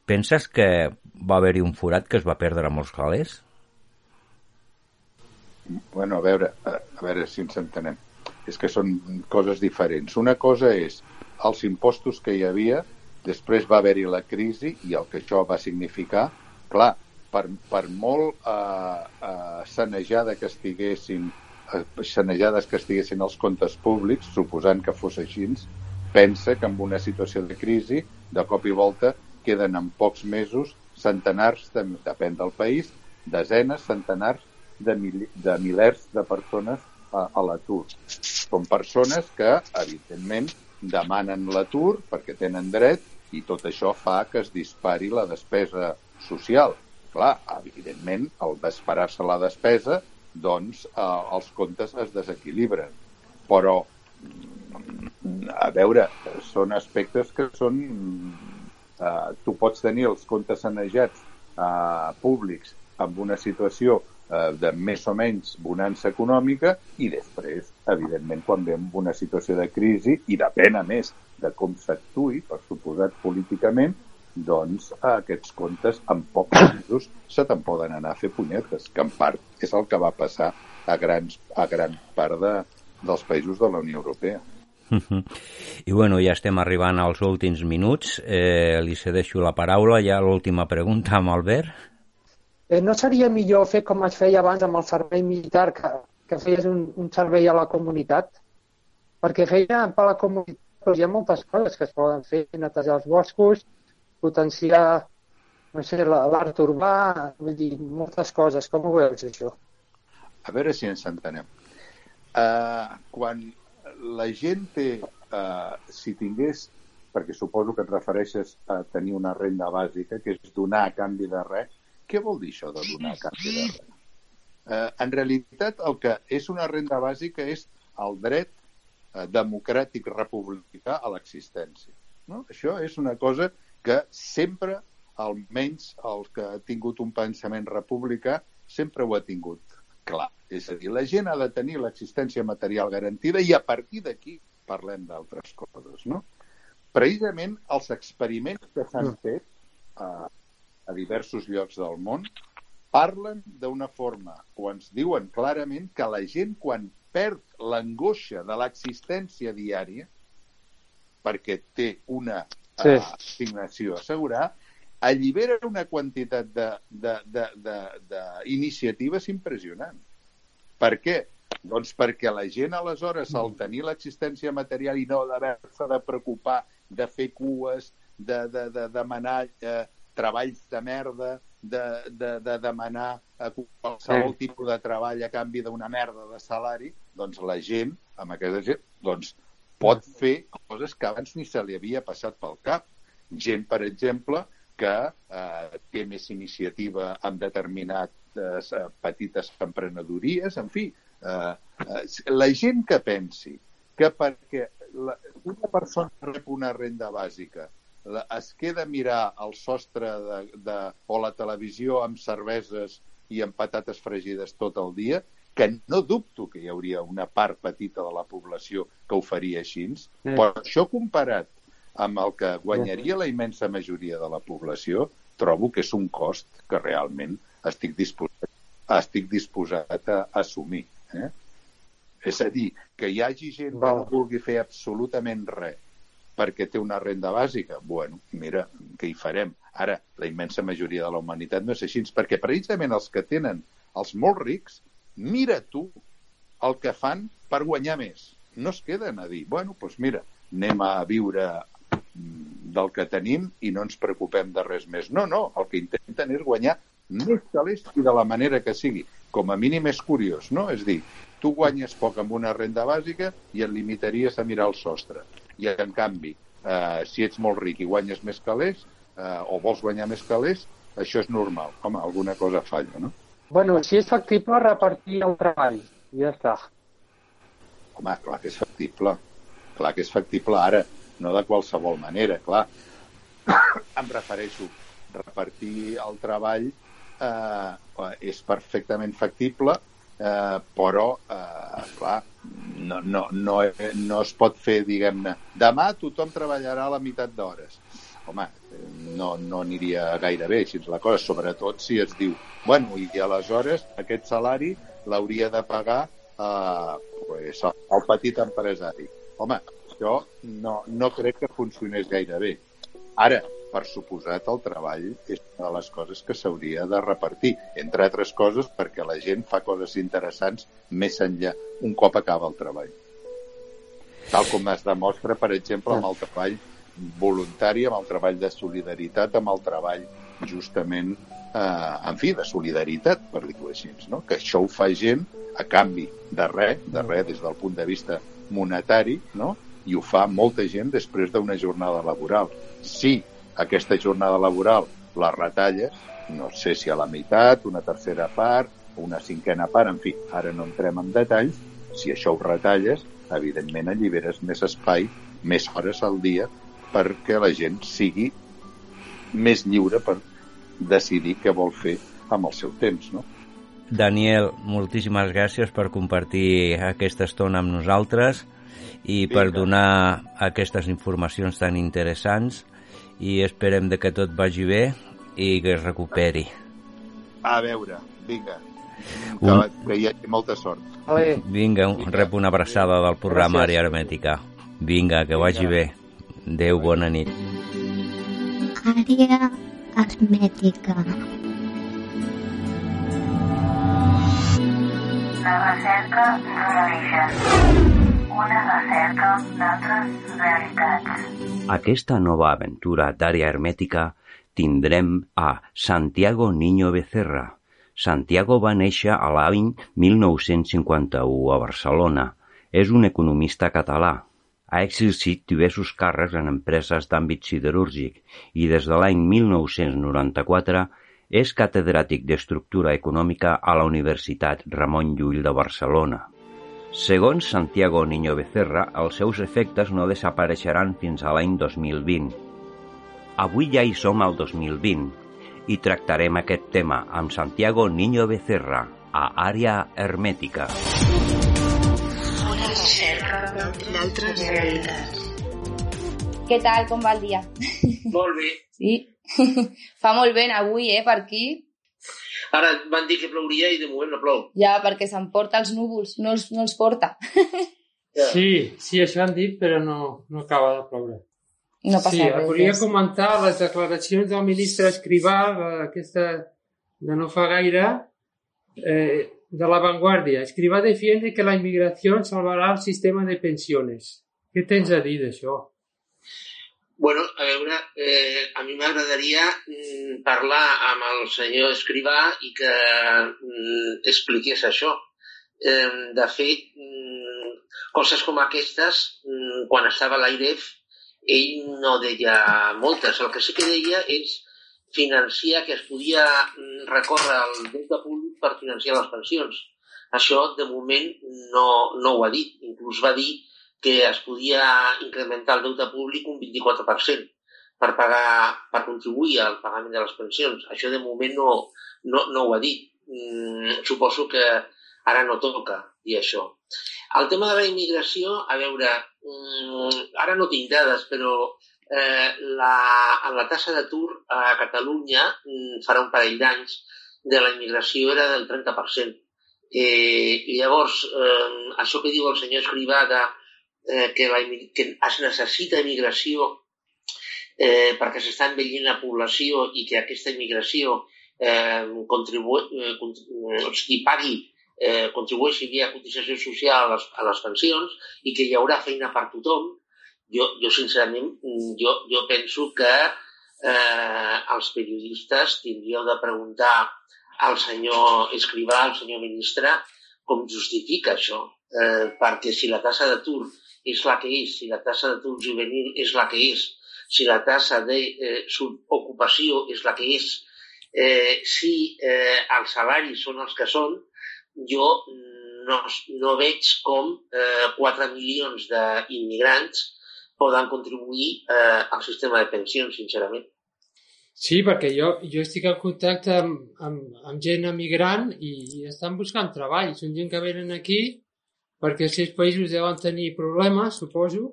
[SPEAKER 4] penses que va haver-hi un forat que es va perdre a molts calés?
[SPEAKER 5] Bueno, a veure, a veure si ens entenem. És que són coses diferents. Una cosa és els impostos que hi havia Després va haver-hi la crisi i el que això va significar, clar, per, per molt eh, eh, sanejada que estiguessin eh, sanejades que estiguessin els comptes públics, suposant que fos així, pensa que en una situació de crisi, de cop i volta, queden en pocs mesos centenars, de, depèn del país, desenes, centenars de, mil, de milers de persones a, a l'atur. Són persones que, evidentment, demanen l'atur perquè tenen dret i tot això fa que es dispari la despesa social. Clar, evidentment, al disparar-se la despesa, doncs eh, els comptes es desequilibren. Però, mm, a veure, són aspectes que són... Eh, tu pots tenir els comptes sanejats eh, públics amb una situació eh, de més o menys bonança econòmica i després, evidentment, quan veiem una situació de crisi i depèn, a més, de com s'actui, per suposat políticament, doncs aquests comptes en pocs mesos se te'n poden anar a fer punyetes, que en part és el que va passar a, grans, a gran part de, dels països de la Unió Europea.
[SPEAKER 4] I bueno, ja estem arribant als últims minuts. Eh, li cedeixo la paraula. Ja l'última pregunta amb Albert.
[SPEAKER 7] Eh, no seria millor fer com es feia abans amb el servei militar, que, que feies un, un servei a la comunitat? Perquè feia per la comunitat doncs hi ha moltes coses que es poden fer, netejar els boscos, potenciar no sé, l'art urbà, vull dir, moltes coses. Com ho veus, això?
[SPEAKER 5] A veure si ens entenem. Uh, quan la gent té, uh, si tingués, perquè suposo que et refereixes a tenir una renda bàsica, que és donar a canvi de res, què vol dir això de donar a canvi de res? Uh, en realitat, el que és una renda bàsica és el dret democràtic republicà a l'existència. No? Això és una cosa que sempre, almenys el que ha tingut un pensament republicà, sempre ho ha tingut clar. És a dir, la gent ha de tenir l'existència material garantida i a partir d'aquí parlem d'altres coses, no? Precisament els experiments que s'han mm. fet a, a diversos llocs del món parlen d'una forma o ens diuen clarament que la gent quan perd l'angoixa de l'existència diària perquè té una sí. uh, assignació a assegurar, allibera una quantitat d'iniciatives impressionant. Per què? Doncs perquè la gent aleshores, al mm. tenir l'existència material i no d'haver-se de preocupar de fer cues, de, de, de demanar eh, treballs de merda, de, de, de demanar a qualsevol sí. tipus de treball a canvi d'una merda de salari, doncs la gent, amb aquesta gent, doncs pot fer coses que abans ni se li havia passat pel cap. Gent, per exemple, que eh, té més iniciativa en determinades eh, petites emprenedories, en fi, eh, eh, la gent que pensi que perquè la, una persona rep una renda bàsica es queda a mirar el sostre de, de, o la televisió amb cerveses i amb patates fregides tot el dia, que no dubto que hi hauria una part petita de la població que ho faria així, mm. però això comparat amb el que guanyaria la immensa majoria de la població, trobo que és un cost que realment estic disposat, estic disposat a assumir. Eh? És a dir, que hi hagi gent que no vulgui fer absolutament res perquè té una renda bàsica, bueno, mira, què hi farem? Ara, la immensa majoria de la humanitat no és així, perquè precisament els que tenen els molt rics mira tu el que fan per guanyar més. No es queden a dir, bueno, doncs mira, anem a viure mm, del que tenim i no ens preocupem de res més. No, no, el que intenten és guanyar més calés i de la manera que sigui. Com a mínim és curiós, no? És dir, tu guanyes poc amb una renda bàsica i et limitaries a mirar el sostre. I, en canvi, eh, si ets molt ric i guanyes més calés, eh, o vols guanyar més calés, això és normal. Home, alguna cosa falla, no?
[SPEAKER 7] Bueno, si és factible repartir el treball, ja està.
[SPEAKER 5] Home, clar que és factible. Clar que és factible ara, no de qualsevol manera, clar. em refereixo, repartir el treball eh, és perfectament factible, eh, però, eh, clar, no, no, no, no es pot fer, diguem-ne, demà tothom treballarà a la meitat d'hores home, no, no aniria gaire bé així la cosa, sobretot si es diu, bueno, i aleshores aquest salari l'hauria de pagar eh, pues, el petit empresari. Home, això no, no crec que funcionés gaire bé. Ara, per suposat, el treball és una de les coses que s'hauria de repartir, entre altres coses perquè la gent fa coses interessants més enllà un cop acaba el treball. Tal com es demostra, per exemple, amb el treball voluntari, amb el treball de solidaritat, amb el treball justament, eh, en fi, de solidaritat, per dir-ho així, no? que això ho fa gent a canvi de res, de res des del punt de vista monetari, no? i ho fa molta gent després d'una jornada laboral. Si aquesta jornada laboral la retalles, no sé si a la meitat, una tercera part, una cinquena part, en fi, ara no entrem en detalls, si això ho retalles, evidentment alliberes més espai, més hores al dia perquè la gent sigui més lliure per decidir què vol fer amb el seu temps, no?
[SPEAKER 4] Daniel, moltíssimes gràcies per compartir aquesta estona amb nosaltres i Vinga. per donar aquestes informacions tan interessants i esperem de que tot vagi bé i que es recuperi.
[SPEAKER 5] A veure, vinga. Que,
[SPEAKER 4] Un-
[SPEAKER 5] que hi hagi molta sort.
[SPEAKER 7] Vale.
[SPEAKER 4] Vinga, un- rep una abraçada del programa
[SPEAKER 7] Gràcies.
[SPEAKER 4] Àrea Hermètica. Vinga, que vagi bé. Adéu, bona nit.
[SPEAKER 1] Àrea hermètica.
[SPEAKER 8] La recerca d'un origen. Una recerca d'altres realitats.
[SPEAKER 4] Aquesta nova aventura d'àrea hermètica tindrem a Santiago Niño Becerra. Santiago va néixer a l'any 1951 a Barcelona. És un economista català. Ha exercit diversos càrrecs en empreses d'àmbit siderúrgic i des de l'any 1994 és catedràtic d'Estructura Econòmica a la Universitat Ramon Llull de Barcelona. Segons Santiago Niño Becerra, els seus efectes no desapareixeran fins a l'any 2020. Avui ja hi som al 2020 i tractarem aquest tema amb Santiago Niño Becerra a Àrea Hermètica.
[SPEAKER 2] Una recerca d'altres realitats.
[SPEAKER 9] Què tal, com va el dia?
[SPEAKER 10] Molt bé.
[SPEAKER 9] Sí? Fa molt vent avui, eh, per aquí.
[SPEAKER 10] Ara van dir que plouria i de moment no plou.
[SPEAKER 9] Ja, perquè s'emporta els núvols, no els, no els porta.
[SPEAKER 10] Ja.
[SPEAKER 7] Sí, sí, això han dit, però no, no acaba de ploure.
[SPEAKER 9] No passa
[SPEAKER 7] sí,
[SPEAKER 9] res.
[SPEAKER 7] volia comentar les declaracions del ministre Escrivà, eh, aquesta de no fa gaire, eh, de la vanguardia. Escrivà defiende que la inmigración salvará el sistema de pensiones. Què tens a dir d'això?
[SPEAKER 10] Bueno, a veure, eh, a mi m'agradaria mm, parlar amb el senyor Escrivà i que mm, expliqués això. Eh, de fet, mm, coses com aquestes, mm, quan estava a l'AIREF, ell no deia moltes. El que sí que deia és financiar, que es podia mm, recórrer al deute públic per financiar les pensions. Això, de moment, no, no ho ha dit. Inclús va dir que es podia incrementar el deute públic un 24% per, pagar, per contribuir al pagament de les pensions. Això de moment no, no, no ho ha dit. Mm, suposo que ara no toca dir això. El tema de la immigració, a veure, mm, ara no tinc dades, però eh, la, en la tassa d'atur a Catalunya mm, farà un parell d'anys de la immigració era del 30%. Eh, I llavors, eh, això que diu el senyor Escrivà de, eh, que, la, que es necessita immigració eh, perquè s'està envellint la població i que aquesta immigració eh, contribu eh, contribu o sigui, pagui, eh, contribueixi via cotització social a les, a les pensions i que hi haurà feina per tothom, jo, jo sincerament, mm, jo, jo penso que eh, els periodistes tindríeu de preguntar al senyor Escrivà, al senyor ministre, com justifica això. Eh, perquè si la tassa d'atur és la que és, si la tassa d'atur juvenil és la que és, si la tassa de eh, subocupació és la que és, eh, si eh, els salaris són els que són, jo no, no veig com eh, 4 milions d'immigrants poden contribuir eh, al sistema de pensions, sincerament.
[SPEAKER 7] Sí, perquè jo, jo estic en contacte amb, amb, amb gent emigrant i estan buscant treball. Són gent que venen aquí perquè els seus països deuen tenir problemes, suposo,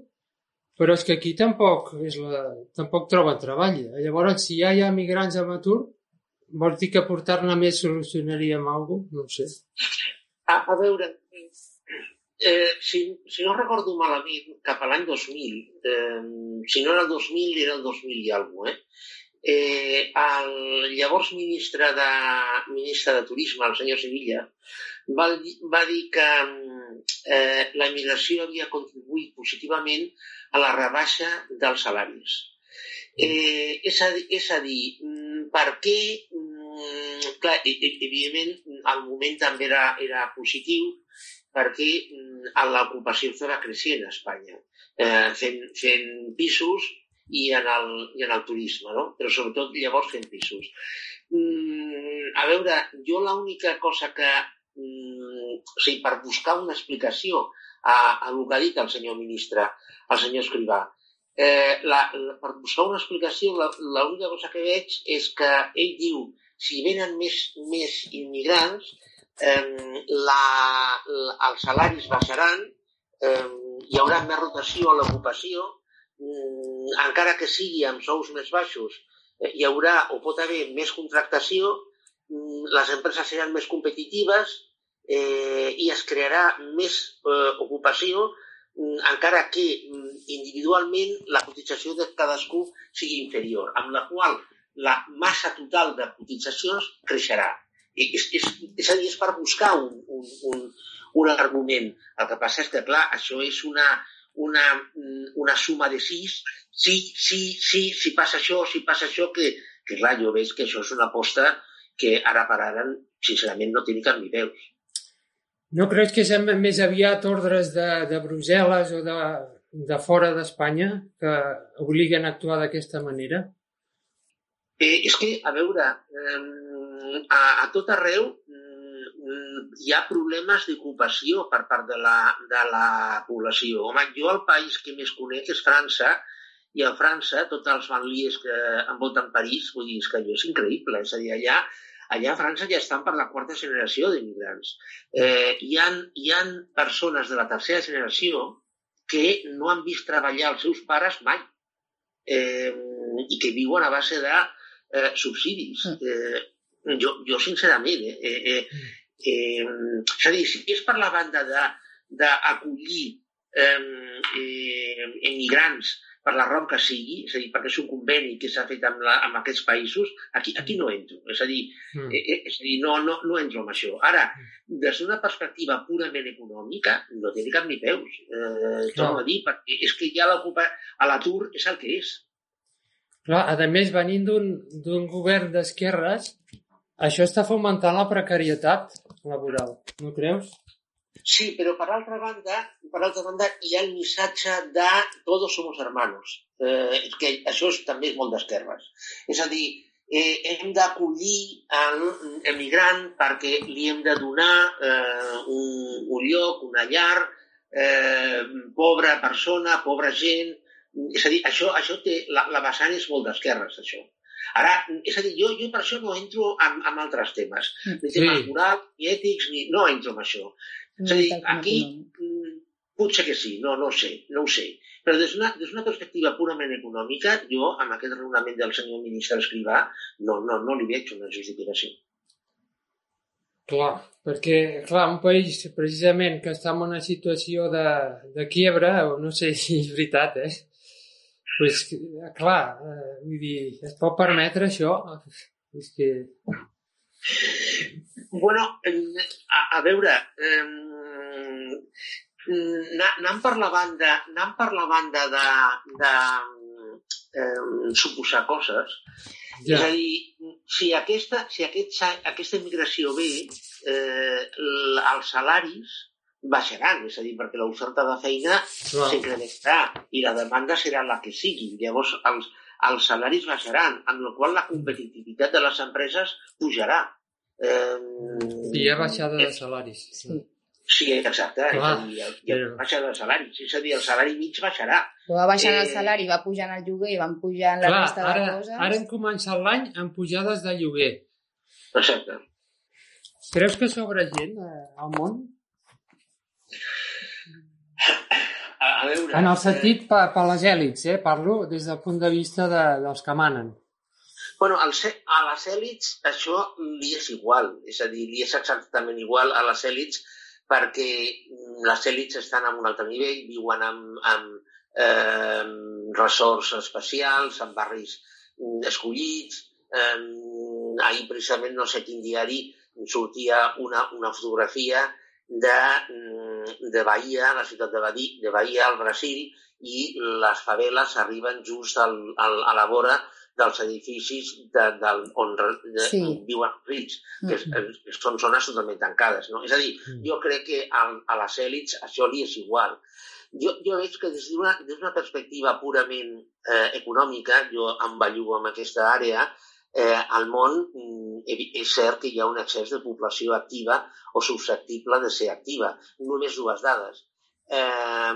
[SPEAKER 7] però és que aquí tampoc, és la, tampoc troben treball. Llavors, si ja hi ha migrants amb atur, vols dir que portar-ne més solucionaríem alguna cosa? No ho sé.
[SPEAKER 10] A, a veure, eh, si, si no recordo malament, cap a l'any 2000, eh, si no era el 2000, era el 2000 i alguna cosa, eh? Eh, el llavors ministre de, ministre de Turisme, el senyor Sevilla, va, va dir que eh, la immigració havia contribuït positivament a la rebaixa dels salaris. Eh, és, a, és a dir, mm, per què... mm, Clar, e- e- evidentment, al moment també era, era positiu perquè mm, l'ocupació estava creixent a Espanya, eh, fent, fent pisos i en, el, i en el turisme, no? però sobretot llavors fent pisos. Mm, a veure, jo l'única cosa que, mm, o sigui, per buscar una explicació a, a el que ha dit el senyor ministre, el senyor Escrivà, eh, la, la, per buscar una explicació, l'única cosa que veig és que ell diu si venen més, més immigrants, eh, la, la, els salaris baixaran, eh, hi haurà més rotació a l'ocupació encara que sigui amb sous més baixos, eh, hi haurà o pot haver més contractació, mm, les empreses seran més competitives eh, i es crearà més eh, ocupació mm, encara que mm, individualment la cotització de cadascú sigui inferior, amb la qual la massa total de cotitzacions creixerà. I és, és, és a dir, és per buscar un, un, un, un argument. El que passa és que, clar, això és una, una, una suma de sis. Sí, sí, sí, si passa això, si passa això, que, que clar, jo veig que això és una aposta que ara per ara, sincerament, no té ni cap ni peus.
[SPEAKER 7] No creus que són més aviat ordres de, de Brussel·les o de, de fora d'Espanya que obliguen a actuar d'aquesta manera?
[SPEAKER 10] Eh, és que, a veure, eh, a, a tot arreu mm, hi ha problemes d'ocupació per part de la, de la població. Home, jo el país que més conec és França, i a França, tots els banlies que envolten París, vull dir, és que allò és increïble. És a dir, allà, allà a França ja estan per la quarta generació d'immigrants. Eh, hi, ha, hi ha persones de la tercera generació que no han vist treballar els seus pares mai eh, i que viuen a base de eh, subsidis. Eh, jo, jo, sincerament, eh, eh, eh, és a dir, si és per la banda d'acollir eh, eh, emigrants per la raó que sigui, és a dir, perquè és un conveni que s'ha fet amb, la, amb aquests països, aquí, aquí no entro. És a dir, mm. eh, és a dir no, no, no entro amb això. Ara, des d'una perspectiva purament econòmica, no té ni cap ni peus. Eh, torno no. a dir, perquè és que ja l'ocupa a l'atur és el que és.
[SPEAKER 7] Clar, a més, venint d'un govern d'esquerres, això està fomentant la precarietat laboral, no creus?
[SPEAKER 10] Sí, però per altra banda, per altra banda hi ha el missatge de todos somos hermanos, eh, que això és, també és molt d'esquerres. És a dir, eh, hem d'acollir l'emigrant perquè li hem de donar eh, un, un lloc, una llar, eh, pobra persona, pobra gent... És a dir, això, això té, la, la vessant és molt d'esquerres, això. Ara, és a dir, jo, jo per això no entro en, en altres temes, ni temes sí. morals, ni ètics, ni, no entro en això. És a dir, aquí mm, potser que sí, no, no ho sé, no ho sé. Però des d'una des perspectiva purament econòmica, jo, amb aquest raonament del senyor ministre Escrivà, no, no, no li veig una justificació.
[SPEAKER 7] Clar, perquè, clar, un país precisament que està en una situació de, de quiebra, o no sé si és veritat, eh? Pues, clar, eh, vull dir, es pot permetre això? És que...
[SPEAKER 10] Bueno, a, a veure, eh, anant per la banda, anant per la banda de, de eh, suposar coses, ja. és a dir, si aquesta, si aquest, aquesta immigració ve, eh, els salaris baixaran, és a dir, perquè l'oferta de feina s'incrementarà i la demanda serà la que sigui. Llavors, els, els salaris baixaran, amb la qual la competitivitat de les empreses pujarà.
[SPEAKER 7] Eh, hi ha baixada de salaris.
[SPEAKER 10] Sí. Sí, exacte. Clar, és a dir, hi ha però... baixada de salaris. És a dir, el salari mig baixarà.
[SPEAKER 9] Però va baixant eh... el salari, va pujant el lloguer, van pujant la Clar, resta
[SPEAKER 7] ara,
[SPEAKER 9] de coses...
[SPEAKER 7] Ara hem començat l'any amb pujades de lloguer.
[SPEAKER 10] Exacte.
[SPEAKER 7] Creus que sobra gent eh, al món?
[SPEAKER 10] A, a veure...
[SPEAKER 7] En el sentit per, per les èlits, eh? Parlo des del punt de vista de, dels que manen.
[SPEAKER 10] Bueno, al, a les èlits això li és igual, és a dir, li és exactament igual a les èlits perquè les èlits estan en un altre nivell, viuen amb, amb eh, resorts especials, amb barris escollits. Eh, ahir precisament no sé quin diari sortia una, una fotografia de, de Bahia, la ciutat de Bahia, de Bahia al Brasil, i les faveles arriben just al, al, a la vora dels edificis de, de, on de, sí. viuen rics, que, mm -hmm. que són zones totalment tancades. No? És a dir, mm. jo crec que a, a les èlits això li és igual. Jo, jo veig que des d'una perspectiva purament eh, econòmica, jo em bellugo en aquesta àrea, eh, al món mm, és cert que hi ha un excés de població activa o susceptible de ser activa. Només dues dades. Eh,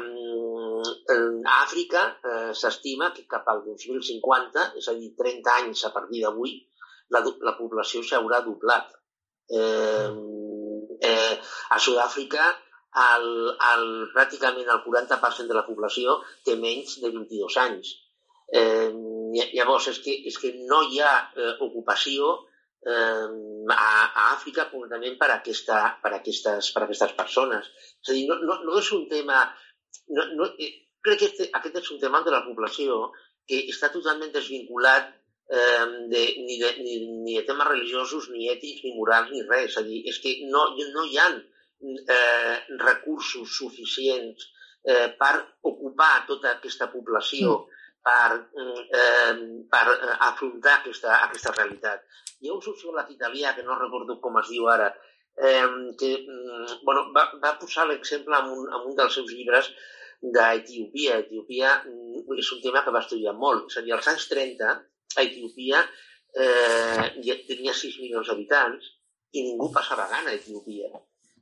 [SPEAKER 10] a Àfrica eh, s'estima que cap al 2050, és a dir, 30 anys a partir d'avui, la, la població s'haurà doblat. Eh, eh, a Sud-àfrica el, el, pràcticament el 40% de la població té menys de 22 anys. Eh, llavors, és que, és que no hi ha eh, ocupació eh, a, a Àfrica concretament per, aquesta, per, aquestes, per aquestes persones. És a dir, no, no, no és un tema... No, no, eh, crec que este, aquest és un tema de la població que està totalment desvinculat eh, de, ni, de, ni, ni de temes religiosos, ni ètics, ni morals, ni res. És a dir, és que no, no hi ha eh, recursos suficients eh, per ocupar tota aquesta població, mm. Per, eh, per afrontar aquesta, aquesta realitat. Hi ha un sociòleg italià, que no recordo com es diu ara, eh, que bueno, va, va posar l'exemple en, un, en un dels seus llibres d'Etiopia. Etiopia mm, és un tema que va estudiar molt. És a dir, als anys 30, a Etiopia eh, tenia 6 milions d'habitants i ningú passava gana a Etiopia.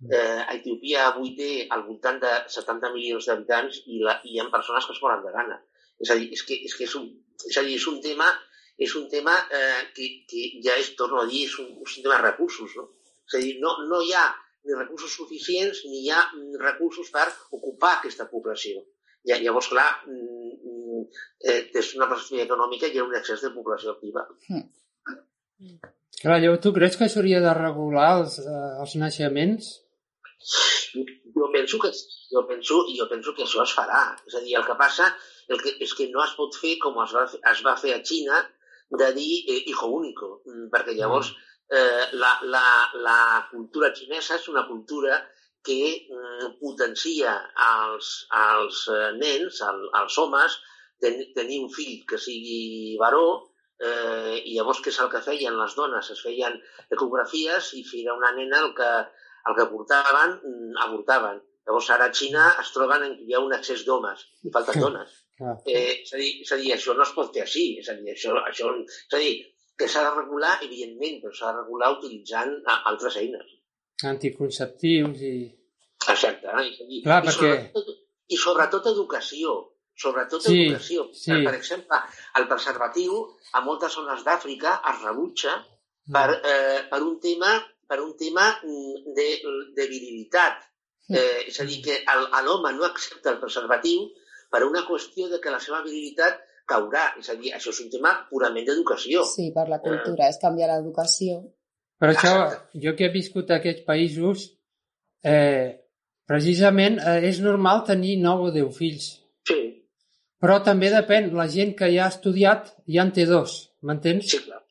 [SPEAKER 10] Eh, Etiopia avui té al voltant de 70 milions d'habitants i, la, i hi ha persones que es moren de gana. És a dir, és que, és que és, un, és, a dir, és un tema, és un tema eh, que, que ja és, torno a dir, és un, és un tema de recursos. No? És a dir, no, no hi ha ni recursos suficients ni hi ha recursos per ocupar aquesta població. Ja, llavors, clar, mm, mm, eh, des d'una perspectiva econòmica hi ha un excés de població activa.
[SPEAKER 7] Mm. Clar, llavors tu creus que s'hauria de regular els, eh, els naixements?
[SPEAKER 10] Jo penso que jo penso, jo penso que això es farà. És a dir, el que passa el que, és que no es pot fer com es va, es va fer a Xina de dir eh, hijo único, perquè llavors mm eh, la, la, la cultura xinesa és una cultura que mm, potencia als, als eh, nens, al, als homes, ten, tenir un fill que sigui varó, eh, i llavors què és el que feien les dones? Es feien ecografies i si era una nena el que, el que portaven, mm, avortaven. Llavors ara a Xina es troben en que hi ha un excés d'homes i falten dones. Eh, és, a dir, és a dir, això no es pot fer així. És a dir, això, això, és a dir, que s'ha de regular, evidentment, però s'ha de regular utilitzant altres eines.
[SPEAKER 7] Anticonceptius i...
[SPEAKER 10] Exacte. Eh? És a dir,
[SPEAKER 7] Clar,
[SPEAKER 10] i,
[SPEAKER 7] perquè...
[SPEAKER 10] sobretot, I sobretot educació. Sobretot
[SPEAKER 7] sí,
[SPEAKER 10] educació.
[SPEAKER 7] Sí.
[SPEAKER 10] Per, per exemple, el preservatiu a moltes zones d'Àfrica es rebutja per,
[SPEAKER 7] Mm.
[SPEAKER 10] eh, per un tema per un tema mm, de, de virilitat.
[SPEAKER 7] Mm.
[SPEAKER 10] Eh, és a dir, que l'home no accepta el preservatiu per una qüestió de que la seva virilitat caurà. És a dir, això és un tema purament d'educació.
[SPEAKER 9] Sí, per la cultura, és canviar l'educació.
[SPEAKER 7] Per això, jo que he viscut a aquests països, eh, precisament eh, és normal tenir 9 o 10 fills.
[SPEAKER 10] Sí.
[SPEAKER 7] Però també depèn, la gent que ja ha estudiat ja en té dos, m'entens?
[SPEAKER 10] Sí, clar.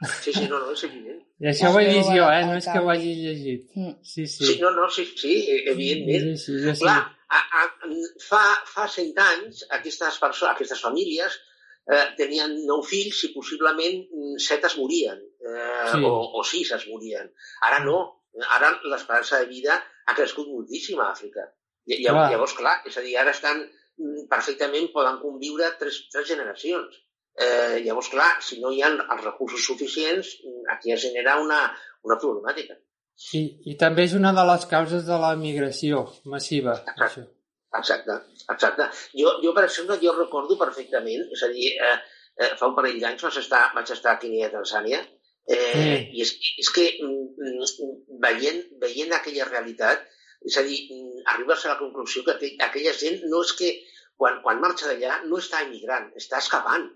[SPEAKER 10] Sí, sí, no, no, és evident.
[SPEAKER 7] I això ho he vist jo, eh? No és que ho hagi llegit.
[SPEAKER 9] Mm.
[SPEAKER 7] Sí, sí.
[SPEAKER 10] Sí, no, no, sí, sí, evidentment.
[SPEAKER 7] Sí, sí, sí, sí.
[SPEAKER 10] Clar, a, a, fa, fa 100 anys aquestes, persones, aquestes famílies eh, tenien nou fills i possiblement mm, set es morien, eh,
[SPEAKER 7] Sí.
[SPEAKER 10] o, o sis es morien. Ara no, ara l'esperança de vida ha crescut moltíssim a Àfrica. I,
[SPEAKER 7] Clar.
[SPEAKER 10] llavors, llavors, clar, és a dir, ara estan mm, perfectament, poden conviure tres, tres generacions. Eh, llavors, clar, si no hi ha els recursos suficients, aquí es genera una, una problemàtica.
[SPEAKER 7] I, I també és una de les causes de la migració massiva. Això.
[SPEAKER 10] Exacte, exacte. Jo, jo, per exemple, jo recordo perfectament, és a dir, eh, eh, fa un parell d'anys vaig estar, vaig estar a Kenia, Tanzània, eh,
[SPEAKER 7] Mm.
[SPEAKER 10] i és, és que mm, mm, veient, veient aquella realitat, és a dir, mm, arribes a la conclusió que aquell, aquella gent no és que quan, quan marxa d'allà no està emigrant, està escapant.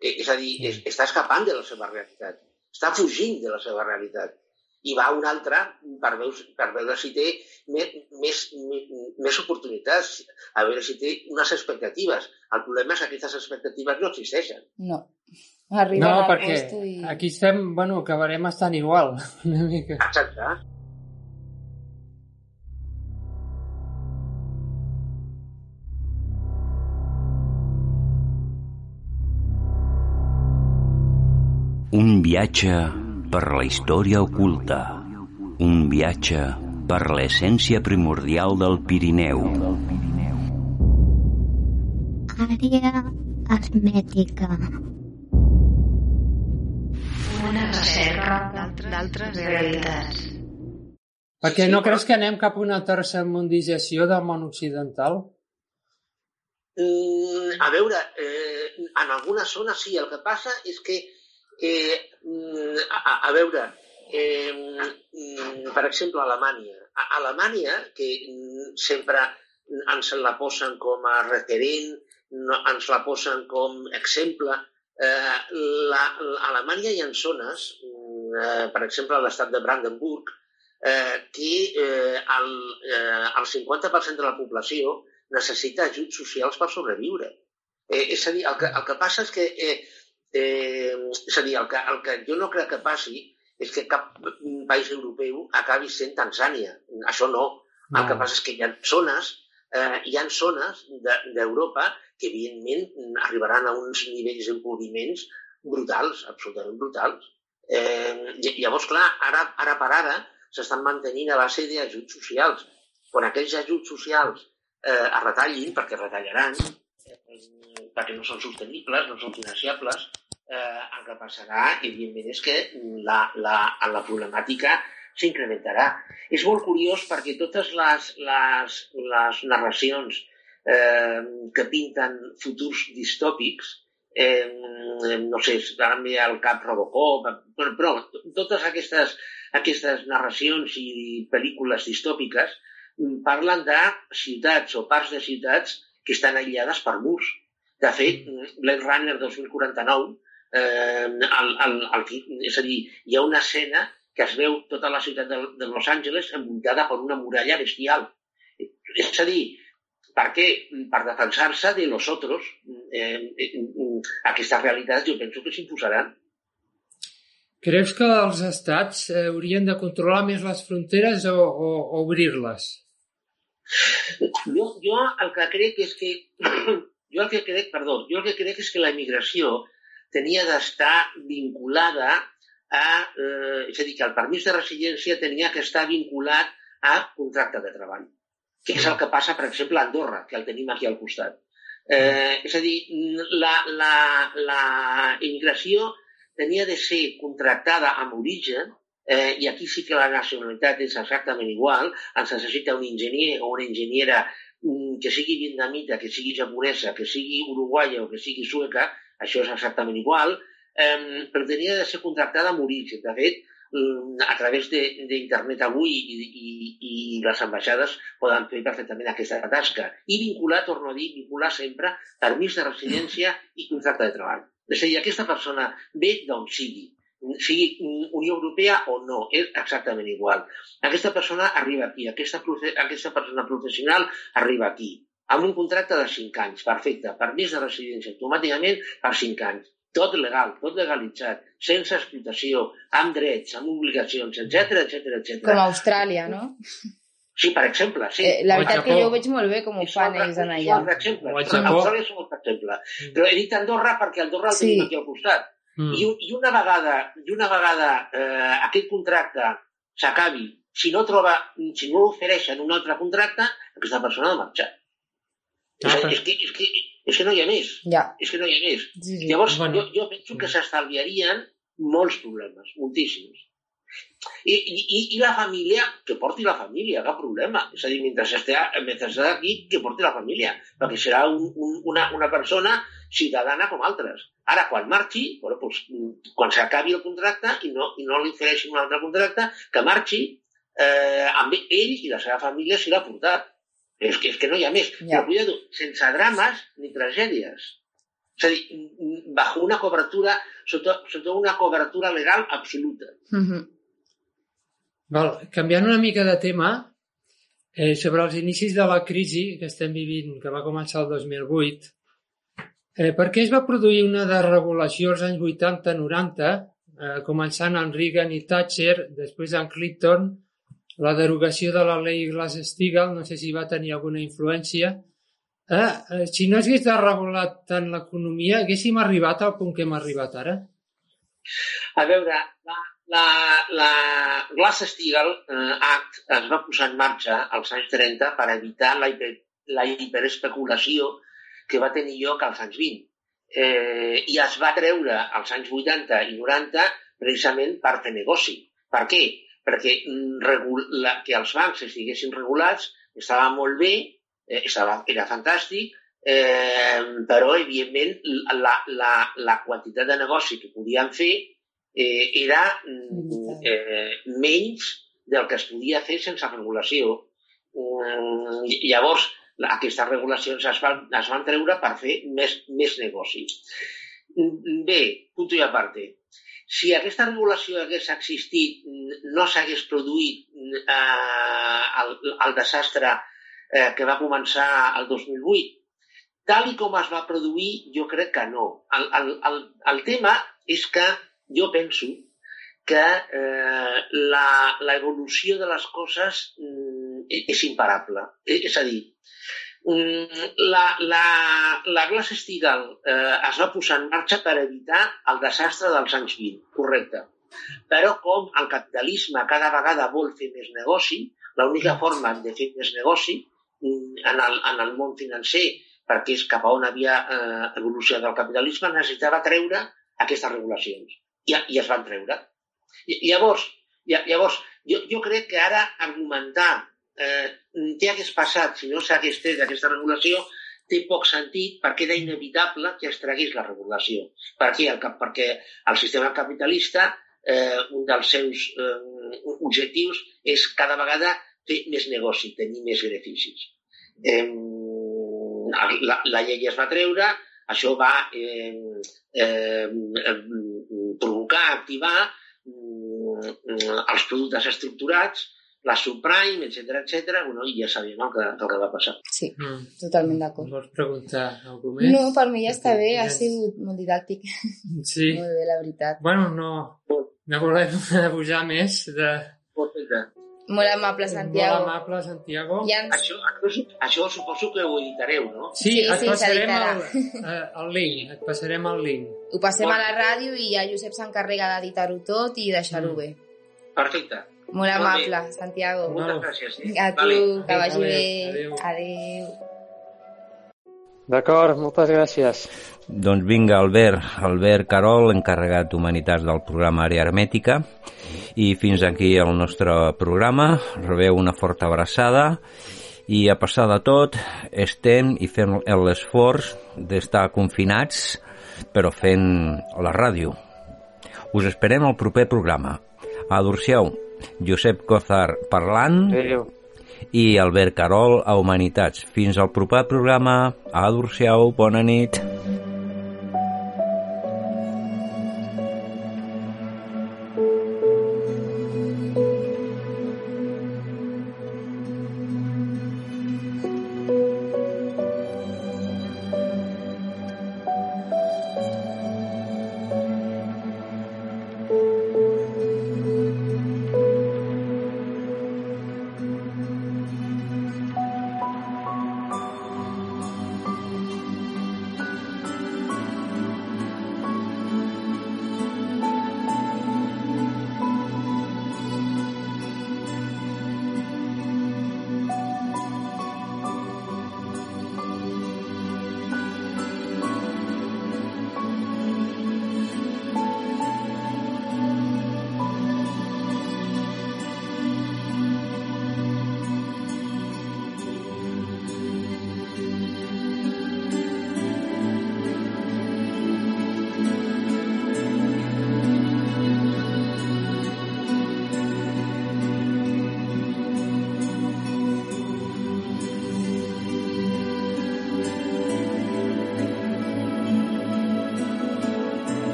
[SPEAKER 10] Eh, és a dir,
[SPEAKER 7] Mm.
[SPEAKER 10] és, està escapant de la seva realitat, està fugint de la seva realitat i va a un altre per veure, per veure si té més, més, més oportunitats, a veure si té unes expectatives. El problema és que aquestes expectatives no existeixen.
[SPEAKER 9] No. Arriben
[SPEAKER 7] No, perquè
[SPEAKER 9] i...
[SPEAKER 7] aquí estem, bueno, acabarem estant igual, una mica.
[SPEAKER 10] Exacte.
[SPEAKER 4] Un viatge per la història oculta. Un viatge per l'essència primordial del Pirineu.
[SPEAKER 1] Àrea hermètica.
[SPEAKER 2] Una recerca d'altres realitats.
[SPEAKER 7] Perquè no creus que anem cap a una tercermundització del món occidental?
[SPEAKER 10] Mm, a veure, eh, en algunes zones sí, el que passa és que, eh, mm, a, a veure, eh, mm, per exemple, Alemanya. a Alemanya, que mm, sempre ens la posen com a referent, ens la posen com exemple, eh, la, Alemanya hi ha zones, eh, per exemple a l'estat de Brandenburg, eh, que eh, el, eh, el 50% de la població necessita ajuts socials per sobreviure. Eh, és a dir, el que, el que passa és que eh, Eh, és a dir, el que, el que jo no crec que passi és que cap país europeu acabi sent Tanzània. Això no. no. El que passa és que hi ha zones, eh, hi ha zones d'Europa de, que, evidentment, arribaran a uns nivells d'empobriments brutals, absolutament brutals. Eh, llavors, clar, ara, ara per ara s'estan mantenint a base d'ajuts socials. Quan aquells ajuts socials eh, es retallin, perquè retallaran, eh, perquè no són sostenibles, no són financiables, eh, el que passarà, evidentment, és que la, la, la problemàtica s'incrementarà. És molt curiós perquè totes les, les, les narracions eh, que pinten futurs distòpics, eh, no sé, ara em ve al cap Robocop, però, però totes aquestes, aquestes narracions i pel·lícules distòpiques parlen de ciutats o parts de ciutats que estan aïllades per murs. De fet, Blade Runner 2049, eh, el, el, el, és a dir, hi ha una escena que es veu tota la ciutat de, de Los Angeles envoltada per una muralla bestial. És a dir, per què? Per defensar-se de los otros. Eh, eh, aquestes realitats jo penso que s'imposaran.
[SPEAKER 7] Creus que els estats eh, haurien de controlar més les fronteres o, o, o obrir-les?
[SPEAKER 10] Jo, jo el que crec és que jo el que crec, perdó, jo el que crec és que la immigració tenia d'estar vinculada a, eh, és a dir, que el permís de residència tenia que estar vinculat a contracte de treball, que és el que passa, per exemple, a Andorra, que el tenim aquí al costat. Eh, és a dir, la, la, la immigració tenia de ser contractada amb origen, eh, i aquí sí que la nacionalitat és exactament igual, ens necessita un enginyer o una enginyera Mm, que sigui vietnamita, que sigui japonesa, que sigui uruguaia o que sigui sueca, això és exactament igual, eh, però tenia de ser contractada amb origen. De fet, mm, a través d'internet avui i, i, i les ambaixades poden fer perfectament aquesta tasca. I vincular, torno a dir, vincular sempre permís de residència i contracte de treball. És a dir, aquesta persona ve d'on sigui, sigui Unió Europea o no, és exactament igual. Aquesta persona arriba aquí, aquesta, aquesta persona professional arriba aquí, amb un contracte de 5 anys, perfecte, permís de residència automàticament per 5 anys, tot legal, tot legalitzat, sense explotació, amb drets, amb obligacions, etc etc etc.
[SPEAKER 9] Com a Austràlia, no?
[SPEAKER 10] Sí, per exemple, sí.
[SPEAKER 9] Eh, la veritat que jo ho veig molt bé com ho fan ells en allà.
[SPEAKER 10] Un exemple. Austràlia és un exemple. Però he dit Andorra perquè Andorra el sí. tenim aquí al costat. Mm. I, I una vegada, i una vegada eh, aquest contracte s'acabi, si no troba, si no ofereixen un altre contracte, aquesta persona ha de marxar. Ah, és, és, que, és, que, és que no hi ha més.
[SPEAKER 9] Ja.
[SPEAKER 10] És que no hi ha més. Sí, sí. Llavors, bueno. jo, jo penso que s'estalviarien molts problemes, moltíssims. I, i, I la família, que porti la família, cap problema. És a dir, mentre estigui, mentre estigui aquí, que porti la família, perquè serà un, un, una, una persona ciutadana com altres. Ara, quan marxi, bueno, doncs, quan s'acabi el contracte i no, i no li ofereixin un altre contracte, que marxi eh, amb ell i la seva família s'hi l'ha portat. És que, és que no hi ha més. Ja. Però, cuidado, sense drames ni tragèdies. És a dir, bajo una cobertura, sota, sota una cobertura legal absoluta.
[SPEAKER 9] Mm -hmm.
[SPEAKER 7] Val, canviant una mica de tema, eh, sobre els inicis de la crisi que estem vivint, que va començar el 2008, eh, per què es va produir una desregulació als anys 80-90, eh, començant amb Reagan i Thatcher, després amb Clinton, la derogació de la llei Glass-Steagall, no sé si va tenir alguna influència. Eh, eh, si no hagués desregulat tant l'economia, haguéssim arribat al punt que hem arribat ara?
[SPEAKER 10] A veure, la, la, la Glass-Steagall eh, Act es va posar en marxa als anys 30 per evitar la, hiper, la hiperespeculació que va tenir lloc als anys 20. Eh, I es va treure als anys 80 i 90 precisament per fer negoci. Per què? Perquè mm, la, que els bancs estiguessin regulats estava molt bé, eh, estava, era fantàstic, eh, però, evidentment, la, la, la quantitat de negoci que podien fer eh, era mm, eh, menys del que es podia fer sense regulació. Mm, llavors, aquestes regulacions es van, es van treure per fer més, més negoci. Bé, punto i aparte. Si aquesta regulació hagués existit, no s'hagués produït eh, el, el desastre eh, que va començar el 2008. Tal i com es va produir, jo crec que no. El, el, el, el tema és que jo penso que eh, l'evolució de les coses mm, és imparable. És a dir, mm, la, la, la Glass-Steagall eh, es va posar en marxa per evitar el desastre dels anys 20, correcte. Però com el capitalisme cada vegada vol fer més negoci, l'única forma de fer més negoci mm, en el, en el món financer, perquè és cap a on havia eh, evolucionat el capitalisme, necessitava treure aquestes regulacions. I, i es van treure. I, llavors, llavors jo, jo crec que ara argumentar eh, què hagués passat si no s'hagués tret aquesta regulació té poc sentit perquè era inevitable que es tregués la regulació. Per què? El, perquè el sistema capitalista, eh, un dels seus eh, objectius és cada vegada fer més negoci, tenir més beneficis. Eh, la, la llei es va treure, això va eh, eh, provocar, activar mm, els productes estructurats, la subprime, etc etc. bueno, i ja sabíem el que, el que va passar.
[SPEAKER 9] Sí, mm. totalment d'acord.
[SPEAKER 11] Vols preguntar alguna més?
[SPEAKER 9] No, per mi ja està bé, ha sigut molt didàctic.
[SPEAKER 11] Sí.
[SPEAKER 9] molt bé, la veritat.
[SPEAKER 11] Bueno, no, no volem pujar més de...
[SPEAKER 10] Perfecte.
[SPEAKER 9] Molt amable, Santiago.
[SPEAKER 11] Molt amable, Santiago.
[SPEAKER 9] Ja ens...
[SPEAKER 10] Això, això, això suposo que ho editareu, no?
[SPEAKER 11] Sí,
[SPEAKER 9] Sí,
[SPEAKER 11] et
[SPEAKER 9] sí,
[SPEAKER 11] passarem el, eh, el link, et passarem el link.
[SPEAKER 9] Ho passem a la ràdio i ja Josep s'encarrega d'editar-ho tot i deixar-ho bé.
[SPEAKER 10] Perfecte.
[SPEAKER 9] Molt amable. Santiago.
[SPEAKER 10] Moltes gràcies. Eh?
[SPEAKER 9] A tu,
[SPEAKER 10] Vale.
[SPEAKER 9] que vagi
[SPEAKER 11] Vale,
[SPEAKER 9] bé.
[SPEAKER 11] adéu.
[SPEAKER 9] Adéu.
[SPEAKER 7] D'acord, moltes gràcies.
[SPEAKER 4] Doncs vinga, Albert, Albert Carol, encarregat d'Humanitats del programa Àrea Hermètica. I fins aquí el nostre programa. Rebeu una forta abraçada i a passar de tot estem i fem l'esforç d'estar confinats però fent la ràdio. Us esperem al proper programa. Adorcieu, Josep Cozar parlant
[SPEAKER 7] Adéu.
[SPEAKER 4] i Albert Carol a Humanitats. Fins al proper programa. Adorcieu, bona nit.